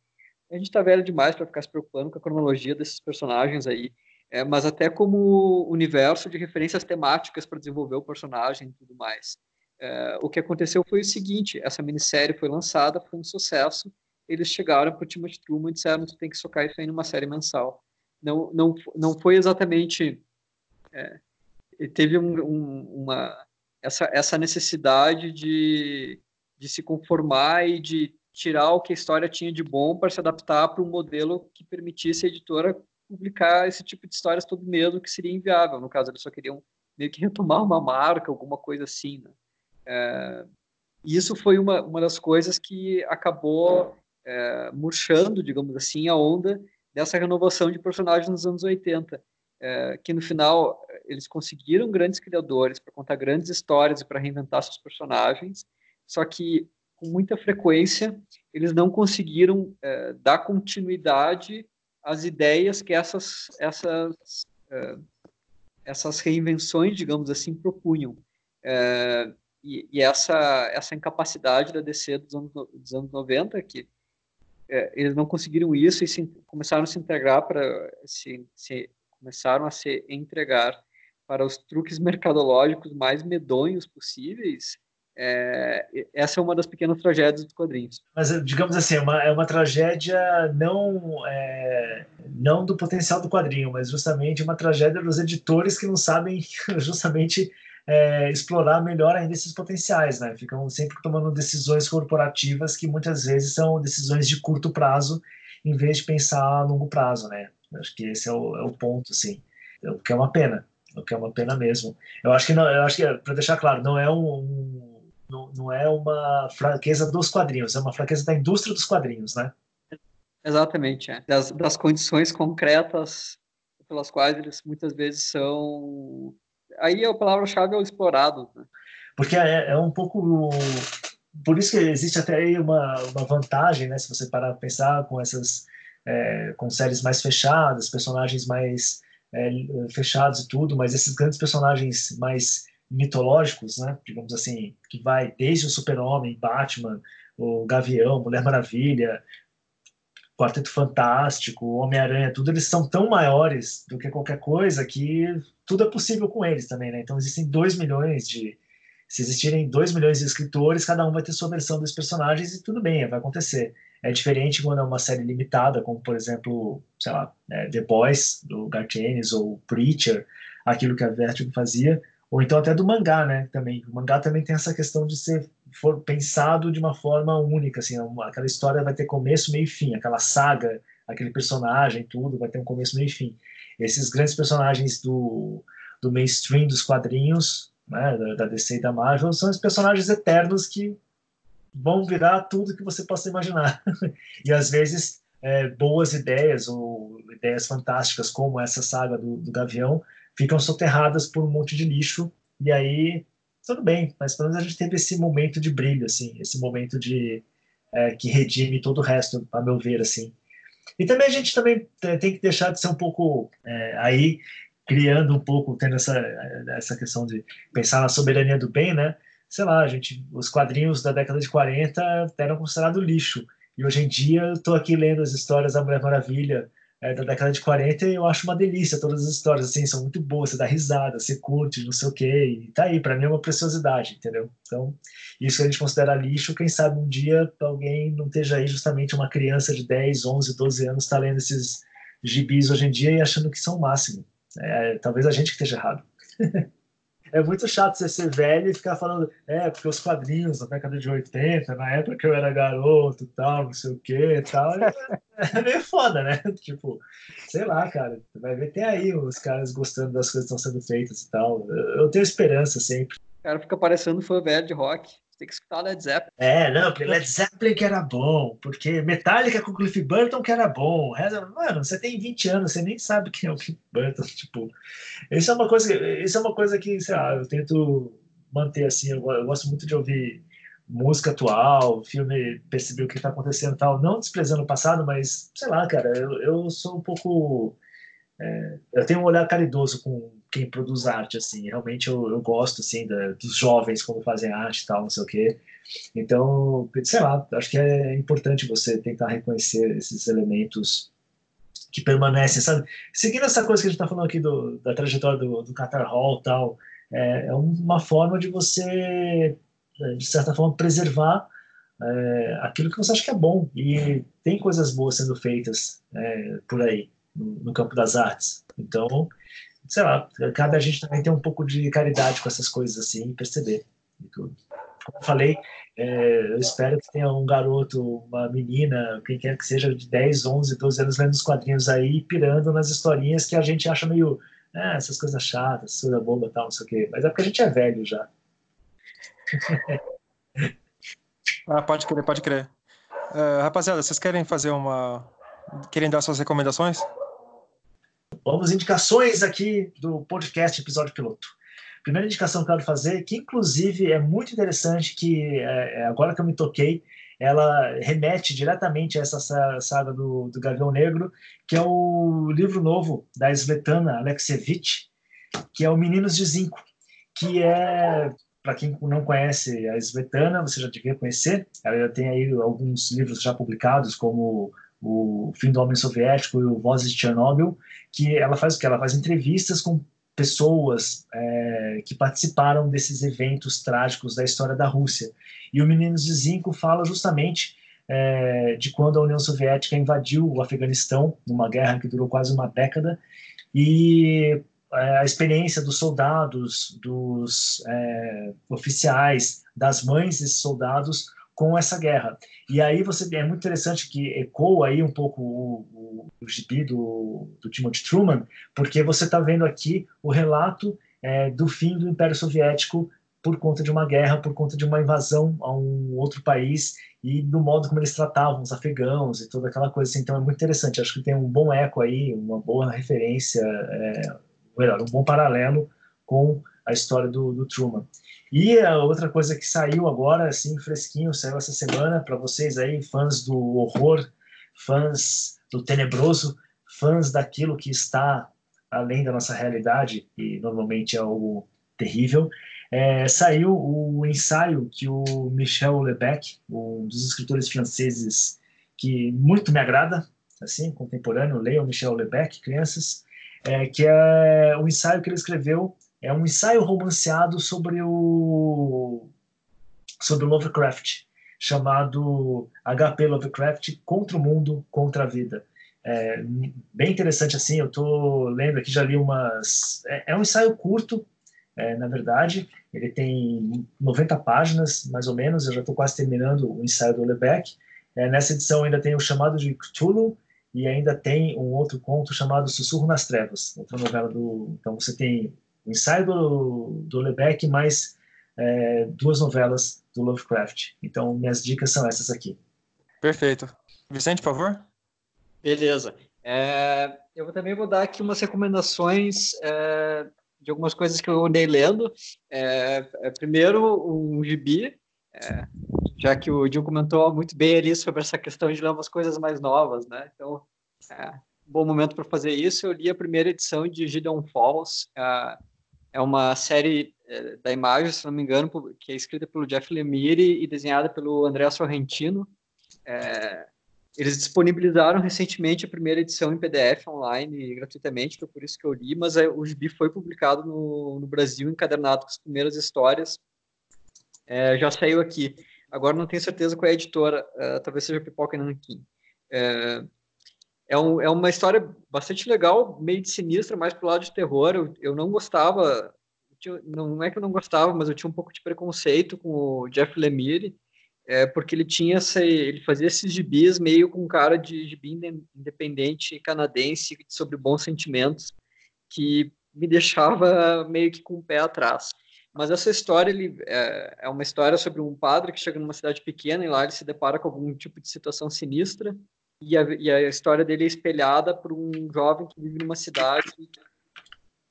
a gente está velho demais para ficar se preocupando com a cronologia desses personagens aí é, mas até como universo de referências temáticas para desenvolver o personagem e tudo mais. É, o que aconteceu foi o seguinte: essa minissérie foi lançada, foi um sucesso. Eles chegaram para o Timothy Truman e disseram: tu tem que socar isso aí numa série mensal. Não, não, não foi exatamente. É, teve um, um, uma, essa, essa necessidade de, de se conformar e de tirar o que a história tinha de bom para se adaptar para um modelo que permitisse a editora publicar esse tipo de histórias todo medo que seria inviável. No caso, eles só queriam meio que retomar uma marca, alguma coisa assim. Né? É, e isso foi uma, uma das coisas que acabou é, murchando, digamos assim, a onda dessa renovação de personagens nos anos 80. É, que no final eles conseguiram grandes criadores para contar grandes histórias e para reinventar seus personagens, só que com muita frequência eles não conseguiram é, dar continuidade as ideias que essas, essas, uh, essas reinvenções, digamos assim, propunham. Uh, e, essa, essa incapacidade da DC dos anos, dos anos 90, que uh, eles não conseguiram isso e se, começaram a se integrar para se, se começaram a se entregar para os truques mercadológicos mais medonhos possíveis, é, essa é uma das pequenas tragédias dos quadrinhos. Mas, digamos assim, é uma, é uma tragédia não, é, não do potencial do quadrinho, mas justamente uma tragédia dos editores que não sabem justamente é, explorar melhor ainda esses potenciais, né? Ficam sempre tomando decisões corporativas que muitas vezes são decisões de curto prazo, em vez de pensar a longo prazo, né? Acho que esse é o, é o ponto, assim, o que é uma pena, o que é uma pena mesmo. Eu acho que não, eu acho que para deixar claro, não é um, um não, não é uma fraqueza dos quadrinhos, é uma fraqueza da indústria dos quadrinhos, né? Exatamente, é. das, das condições concretas pelas quais eles muitas vezes são. Aí a palavra-chave é o explorado. Né? Porque é, é, um pouco. Por isso que existe até aí uma, uma vantagem, né? Se você parar para pensar com essas. É, com séries mais fechadas, personagens mais é, fechados e tudo, mas esses grandes personagens mais mitológicos, né? Digamos assim, que vai desde o Super-Homem, Batman, o Gavião, Mulher Maravilha, Quarteto Fantástico, Homem-Aranha, tudo eles são tão maiores do que qualquer coisa que tudo é possível com eles também, né? Então existem 2 milhões de. Se existirem 2 milhões de escritores, cada um vai ter sua versão dos personagens e tudo bem, vai acontecer. É diferente quando é uma série limitada, como por exemplo, sei lá, é, The Boys, do Garth Ennis, ou Preacher, aquilo que a Vertigo fazia, ou então até do mangá, né? Também o mangá também tem essa questão de ser for pensado de uma forma única, assim, uma, aquela história vai ter começo, meio e fim, aquela saga, aquele personagem, tudo vai ter um começo, meio e fim. Esses grandes personagens do, do mainstream dos quadrinhos, né, da DC e da Marvel, são os personagens eternos que vão virar tudo que você possa imaginar. e às vezes é, boas ideias ou ideias fantásticas como essa saga do, do Gavião ficam soterradas por um monte de lixo, e aí tudo bem, mas pelo menos a gente teve esse momento de brilho, assim, esse momento de é, que redime todo o resto, a meu ver, assim. E também a gente também tem que deixar de ser um pouco é, aí criando um pouco, tendo essa essa questão de pensar na soberania do bem, né? Sei lá, a gente, os quadrinhos da década de 40 eram considerados lixo. E hoje em dia eu estou aqui lendo as histórias da Mulher Maravilha, é, da década de 40 e eu acho uma delícia todas as histórias, assim, são muito boas, você dá risada, você curte, não sei o quê, e tá aí, para mim é uma preciosidade, entendeu? Então, isso que a gente considera lixo, quem sabe um dia alguém não esteja aí justamente uma criança de 10, 11, 12 anos tá lendo esses gibis hoje em dia e achando que são o máximo. É, talvez a gente que esteja errado. é muito chato você ser velho e ficar falando, é, porque os quadrinhos da década de 80, na época que eu era garoto tal, não sei o que tal, é, é, meio foda, né? Tipo, sei lá, cara, vai ver, tem aí os caras gostando das coisas que estão sendo feitas e tal. Eu, eu tenho esperança sempre. O cara fica parecendo fã velho de rock tem que escutar Led Zeppelin. É, não, porque Led Zeppelin que era bom, porque Metallica com Cliff Burton que era bom. Mano, você tem 20 anos, você nem sabe quem é o Cliff Burton, tipo. Isso é uma coisa, isso é uma coisa que, sei lá, eu tento manter assim, eu, eu gosto muito de ouvir música atual, filme, perceber o que está acontecendo e tal, não desprezando o passado, mas, sei lá, cara, eu, eu sou um pouco... É, eu tenho um olhar caridoso com quem produz arte, assim. Realmente eu, eu gosto, assim, da, dos jovens como fazem arte e tal, não sei o quê. Então, sei lá, acho que é importante você tentar reconhecer esses elementos que permanecem, sabe? Seguindo essa coisa que a gente está falando aqui do, da trajetória do, do Qatar Hall e tal, é, é, uma forma de você, de certa forma, preservar é, aquilo que você acha que é bom. E tem coisas boas sendo feitas é, por aí, no, no campo das artes. Então, sei lá, cabe a gente também ter um pouco de caridade com essas coisas assim perceber e tudo. Como eu falei, é, eu espero que tenha um garoto, uma menina, quem quer que seja, de 10, 11, 12 anos lendo os quadrinhos aí, pirando nas historinhas que a gente acha meio, ah, essas coisas chatas, coisa boba tal, não sei o quê. Mas é porque a gente é velho já. ah, pode crer, pode crer. Uh, rapaziada, vocês querem fazer uma. Querem dar suas recomendações? Vamos indicações aqui do podcast episódio piloto. Primeira indicação que eu quero fazer, que inclusive é muito interessante, que é, é agora que eu me toquei, ela remete diretamente a essa saga do, do Gavião Negro, que é o livro novo da Svetlana Alexievich, que é o Meninos de Zinco, que é, para quem não conhece a Svetlana, você já devia conhecer, ela já tem aí alguns livros já publicados, como o Fim do Homem Soviético e o Vozes de Chernobyl, que ela faz o que? Ela faz entrevistas com pessoas é, que participaram desses eventos trágicos da história da Rússia. E o Meninos de Zinco fala justamente é, de quando a União Soviética invadiu o Afeganistão, numa guerra que durou quase uma década, e é, a experiência dos soldados, dos é, oficiais, das mães desses soldados com essa guerra. E aí você é muito interessante que ecoa aí um pouco o, o, o gibi do, do Timothy Truman, porque você está vendo aqui o relato é, do fim do Império Soviético por conta de uma guerra, por conta de uma invasão a um outro país e do modo como eles tratavam os afegãos e toda aquela coisa. Assim. Então é muito interessante. Acho que tem um bom eco aí, uma boa referência, é, melhor, um bom paralelo com a história do, do, Truman. E a outra coisa que saiu agora, assim, fresquinho, saiu essa semana para vocês aí, fãs do horror, fãs do tenebroso, fãs daquilo que está além da nossa realidade, e normalmente é algo terrível, é, saiu o ensaio que o Michel Lebec, um dos escritores franceses que muito me agrada, assim, contemporâneo, leiam Michel Lebec, crianças, é, que é o ensaio que ele escreveu, é um ensaio romanceado sobre o sobre Lovecraft, chamado HP Lovecraft Contra o Mundo, Contra a Vida. É, bem interessante assim, eu estou lendo aqui, já li umas... É, é um ensaio curto, é, na verdade, ele tem 90 páginas, mais ou menos, eu já estou quase terminando o ensaio do Lebec. É, nessa edição ainda tem o chamado de Cthulhu, e ainda tem um outro conto chamado Sussurro nas Trevas, outra novela do... Então você tem o ensaio do, do Lebec, mais é, duas novelas do Lovecraft. Então minhas dicas são essas aqui. Perfeito. Vicente, por favor? Beleza. É, eu também vou dar aqui umas recomendações é, de algumas coisas que eu andei lendo. É, é primeiro, um gibi, é, já que o Dil comentou muito bem ali sobre essa questão de ler umas coisas mais novas, né? Então, é, bom momento para fazer isso. Eu li a primeira edição de Gideon Falls, é, é uma série é, da imagem, se não me engano, que é escrita pelo Jeff Lemire e desenhada pelo André Sorrentino. É, eles disponibilizaram recentemente a primeira edição em PDF online gratuitamente, foi por isso que eu li, mas é, o gibi foi publicado no, no Brasil, encadernado com as primeiras histórias. É, já saiu aqui. Agora não tenho certeza qual é a editora, uh, talvez seja Pipoca Nankin. É, é, um, é, uma história bastante legal, meio de sinistra, mais pro lado de terror. Eu, eu não gostava, eu tinha, não é que eu não gostava, mas eu tinha um pouco de preconceito com o Jeff Lemire, é, porque ele tinha essa, ele fazia esses gibis meio com cara de gibi independente canadense sobre bons sentimentos, que me deixava meio que com o pé atrás. Mas essa história ele, é, é, uma história sobre um padre que chega numa cidade pequena e lá ele se depara com algum tipo de situação sinistra e a, e a história dele é espelhada por um jovem que vive numa cidade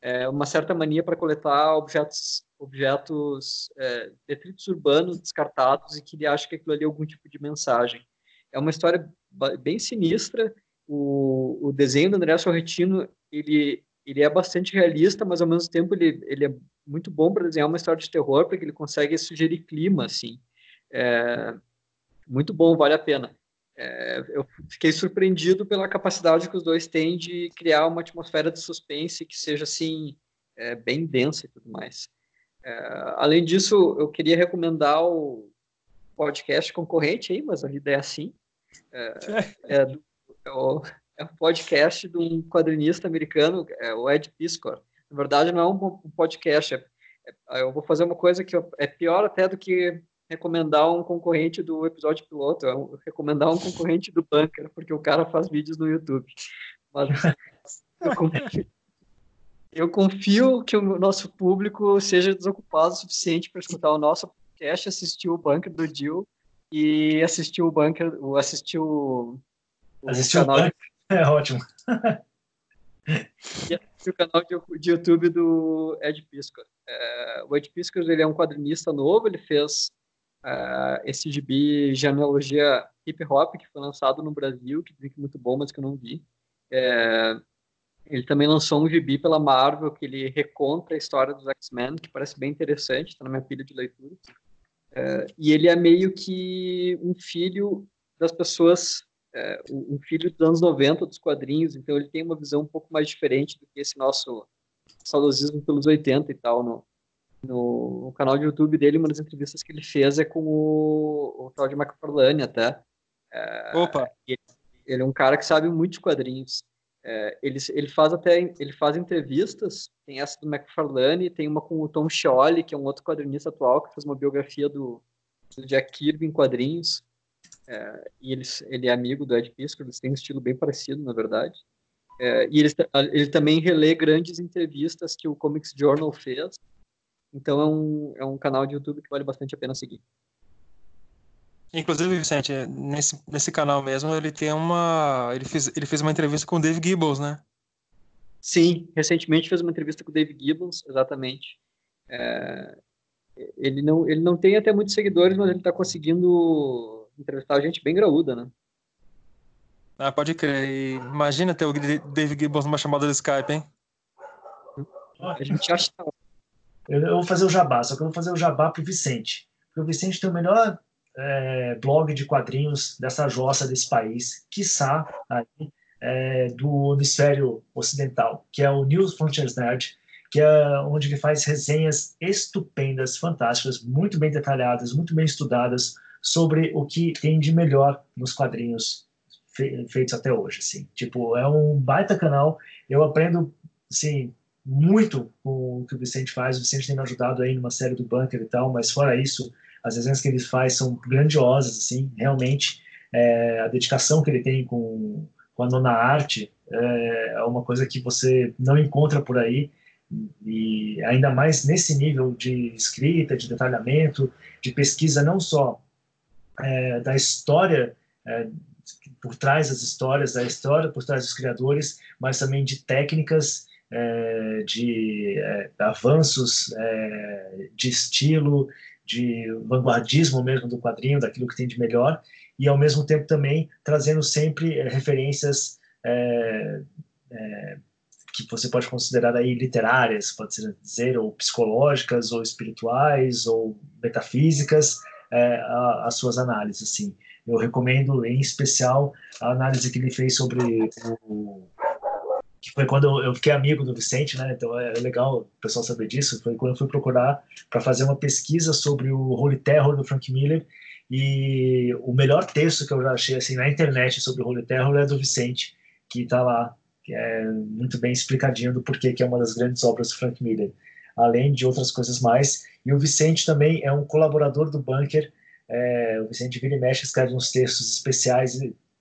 é, uma certa mania para coletar objetos objetos, é, detritos urbanos descartados e que ele acha que aquilo ali é algum tipo de mensagem. É uma história bem sinistra. O, o desenho do André Sorrentino, ele, ele é bastante realista, mas ao mesmo tempo ele, ele é muito bom para desenhar uma história de terror, porque ele consegue sugerir clima, assim. É, muito bom, vale a pena. É, eu fiquei surpreendido pela capacidade que os dois têm de criar uma atmosfera de suspense que seja, assim, é, bem densa e tudo mais. É, além disso, eu queria recomendar o podcast concorrente aí, mas a vida é assim. É, é, é, o, é um podcast de um quadrinista americano, é o Ed Piscor. Na verdade, não é um, um podcast. Eu vou fazer uma coisa que é pior até do que recomendar um concorrente do episódio piloto, é recomendar um concorrente do Bunker, porque o cara faz vídeos no YouTube. Mas eu confio, eu confio que o nosso público seja desocupado o suficiente para escutar o nosso podcast, assistir o bunker do Jill e assistir o bunker, assistir o, o assistir canal o bunker, de... é ótimo. e assistir o canal de, de YouTube do Ed Piscor. É, o Ed Piscor ele é um quadrinista novo, ele fez uh, esse gibi genealogia hip hop que foi lançado no Brasil, que dizem que é muito bom, mas que eu não vi. É, ele também lançou um gibi pela Marvel que ele reconta a história dos X-Men, que parece bem interessante, está na minha pilha de leitura. É, e ele é meio que um filho das pessoas, é, um filho dos anos 90 dos quadrinhos, então ele tem uma visão um pouco mais diferente do que esse nosso saudosismo pelos 80 e tal. No, no, canal de YouTube dele, uma das entrevistas que ele fez é com o, o Todd McFarlane até. É, Opa! Ele, ele é um cara que sabe muito de quadrinhos. É, ele, ele faz até ele faz entrevistas, tem essa do McFarlane, tem uma com o Tom Scioli, que é um outro quadrinista atual, que fez uma biografia do, do Jack Kirby em quadrinhos, é, e ele, ele é amigo do Ed Piscor, eles têm um estilo bem parecido, na verdade. É, e ele, ele também relê grandes entrevistas que o Comics Journal fez, Então é um, é um canal de YouTube que vale bastante a pena seguir. Inclusive, Vicente, nesse, nesse canal mesmo, ele tem uma. Ele fez, ele fez uma entrevista com o Dave Gibbons, né? Sim, recentemente fez uma entrevista com o Dave Gibbons, exatamente. É, ele, não, ele não tem até muitos seguidores, mas ele está conseguindo entrevistar gente bem graúda, né? Ah, pode crer. E imagina ter o Dave Gibbons numa chamada do Skype, hein? A gente acha. Eu, vou fazer o jabá, só que eu vou fazer o jabá pro Vicente. Porque o Vicente tem o melhor é, blog de quadrinhos dessa jossa desse país, quiçá aí, é, do hemisfério ocidental, que é o News Frontiers Nerd, que é onde ele faz resenhas estupendas, fantásticas, muito bem detalhadas, muito bem estudadas sobre o que tem de melhor nos quadrinhos fe feitos até hoje, assim. Tipo, é um baita canal, eu aprendo, assim, muito com o que o Vicente faz, o Vicente tem me ajudado aí numa série do Bunker e tal, mas fora isso, as resenhas que ele faz são grandiosas, assim, realmente, é, a dedicação que ele tem com, com a nona arte é, é uma coisa que você não encontra por aí, e ainda mais nesse nível de escrita, de detalhamento, de pesquisa não só é, da história é, por trás das histórias, da história por trás dos criadores, mas também de técnicas, é, de é, avanços é, de estilo, de vanguardismo mesmo do quadrinho, daquilo que tem de melhor, e ao mesmo tempo também trazendo sempre referências que você pode considerar aí literárias, pode ser dizer, ou psicológicas, ou espirituais, ou metafísicas, as suas análises, assim. Eu recomendo, em especial, a análise que ele fez sobre o que foi quando eu fiquei amigo do Vicente, né? Então é legal o pessoal saber disso. Foi quando eu fui procurar para fazer uma pesquisa sobre o Holy Terror do Frank Miller e o melhor texto que eu já achei assim na internet sobre o Holy Terror é do Vicente, que está lá que é muito bem explicadinho do porquê que é uma das grandes obras do Frank Miller, além de outras coisas mais. E o Vicente também é um colaborador do Bunker. É, o Vicente vira e mexe escreve uns textos especiais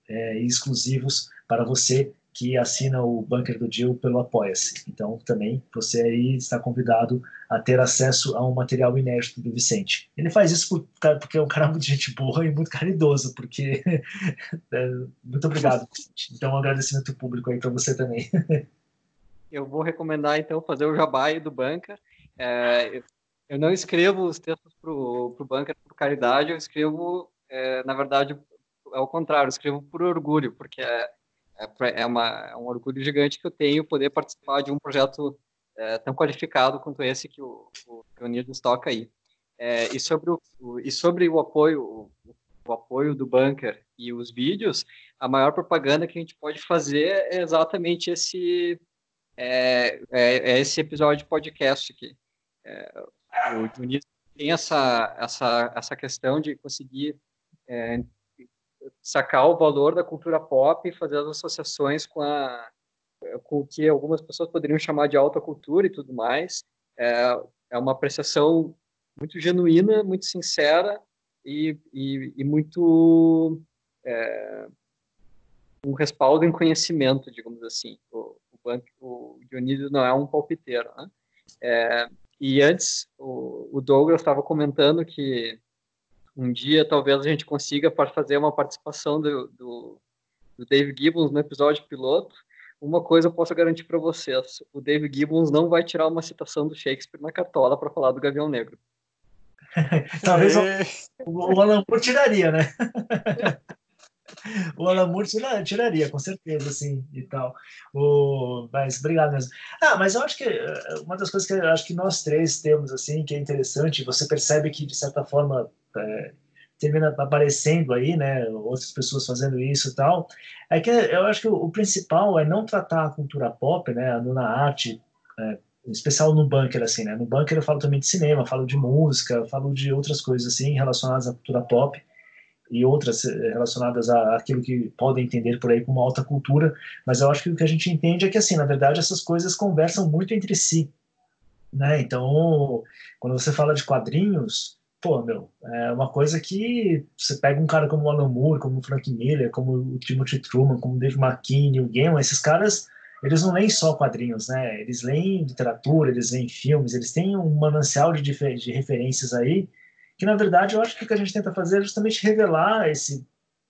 é, e exclusivos para você que assina o Bunker do Jill pelo Apoia-se. Então, também você aí está convidado a ter acesso a um material inédito do Vicente. Ele faz isso porque é um cara muito gente boa e muito caridoso, porque... é, muito obrigado, Vicente. Então, um agradecimento público aí para você também. eu vou recomendar, então, fazer o jabai do Bunker. É, eu não escrevo os textos para o Bunker por caridade, eu escrevo, é, na verdade, é o contrário, eu escrevo por orgulho, porque... É, é, é, uma, é um orgulho gigante que eu tenho poder participar de um projeto é, tão qualificado quanto esse que o, o, Unidos toca aí. É, e, sobre o, o, e sobre o apoio, o, o, apoio do bunker e os vídeos, a maior propaganda que a gente pode fazer é exatamente esse, é, é, é esse episódio de podcast aqui. É, o Unidos tem essa, essa, essa questão de conseguir sacar o valor da cultura pop e fazer as associações com, a, com o que algumas pessoas poderiam chamar de alta cultura e tudo mais. É, é uma apreciação muito genuína, muito sincera e, e, e muito é, um respaldo em conhecimento, digamos assim. O, o, o Dionísio não é um palpiteiro, né? É, e antes, o, o Douglas estava comentando que um dia talvez a gente consiga fazer uma participação do, do, do Dave Gibbons no episódio piloto. Uma coisa eu posso garantir para vocês: o Dave Gibbons não vai tirar uma citação do Shakespeare na cartola para falar do Gavião Negro. Talvez o, o Alan Moore tiraria, né? o Alan Moore tiraria, com certeza, sim, e tal. O, mas obrigado mesmo. Ah, mas eu acho que eh, uma das coisas que eu acho que nós três temos, assim, que é interessante, você percebe que, de certa forma, é, termina aparecendo aí, né, outras pessoas fazendo isso e tal, é que eu acho que o, principal é não tratar a cultura pop, né, na arte, é, em especial no bunker, assim, né, no bunker eu falo também de cinema, falo de música, falo de outras coisas, assim, relacionadas à cultura pop, e outras eh, relacionadas a aquilo que podem entender por aí como alta cultura, mas eu acho que o que a gente entende é que, assim, na verdade, essas coisas conversam muito entre si, né, então, quando você fala de quadrinhos, pô, meu, é uma coisa que você pega um cara como o Alan Moore, como o Frank Miller, como o Timothy Truman, como o Dave McKean, o Gaiman, esses caras, eles não leem só quadrinhos, né? Eles leem literatura, eles leem filmes, eles têm um manancial de, de referências aí, que na verdade eu acho que o que a gente tenta fazer é justamente revelar esse,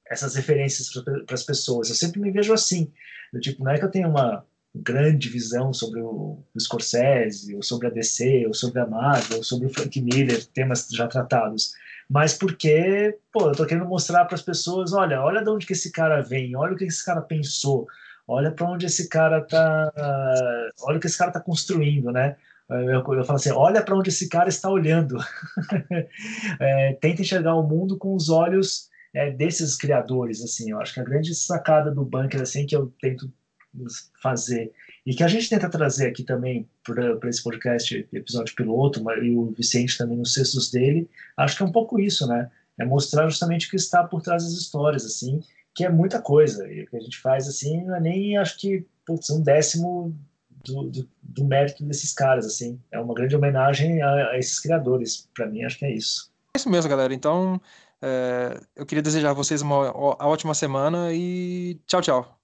essas referências para as pessoas. Eu sempre me vejo assim, do tipo, não é que eu tenho uma grande visão sobre o, o Scorsese, ou sobre a DC, ou sobre a Marvel, ou sobre o Frank Miller, temas já tratados, mas porque, pô, eu tô querendo mostrar para as pessoas, olha, olha de onde que esse cara vem, olha o que esse cara pensou, olha para onde esse cara tá, olha o que esse cara tá construindo, né? Eu, eu falo assim, olha para onde esse cara está olhando. é, tenta enxergar o mundo com os olhos é, desses criadores, assim. Eu acho que a grande sacada do bunker, assim, que eu tento fazer e que a gente tenta trazer aqui também para esse podcast, episódio piloto, e o Vicente também nos cestos dele, acho que é um pouco isso, né? É mostrar justamente o que está por trás das histórias, assim, que é muita coisa. E o que a gente faz, assim, não é nem, acho que, putz, um décimo do, do, do, mérito desses caras, assim. É uma grande homenagem a, a esses criadores. Para mim, acho que é isso. É isso mesmo, galera. Então, é, eu queria desejar a vocês uma ótima semana e tchau, tchau.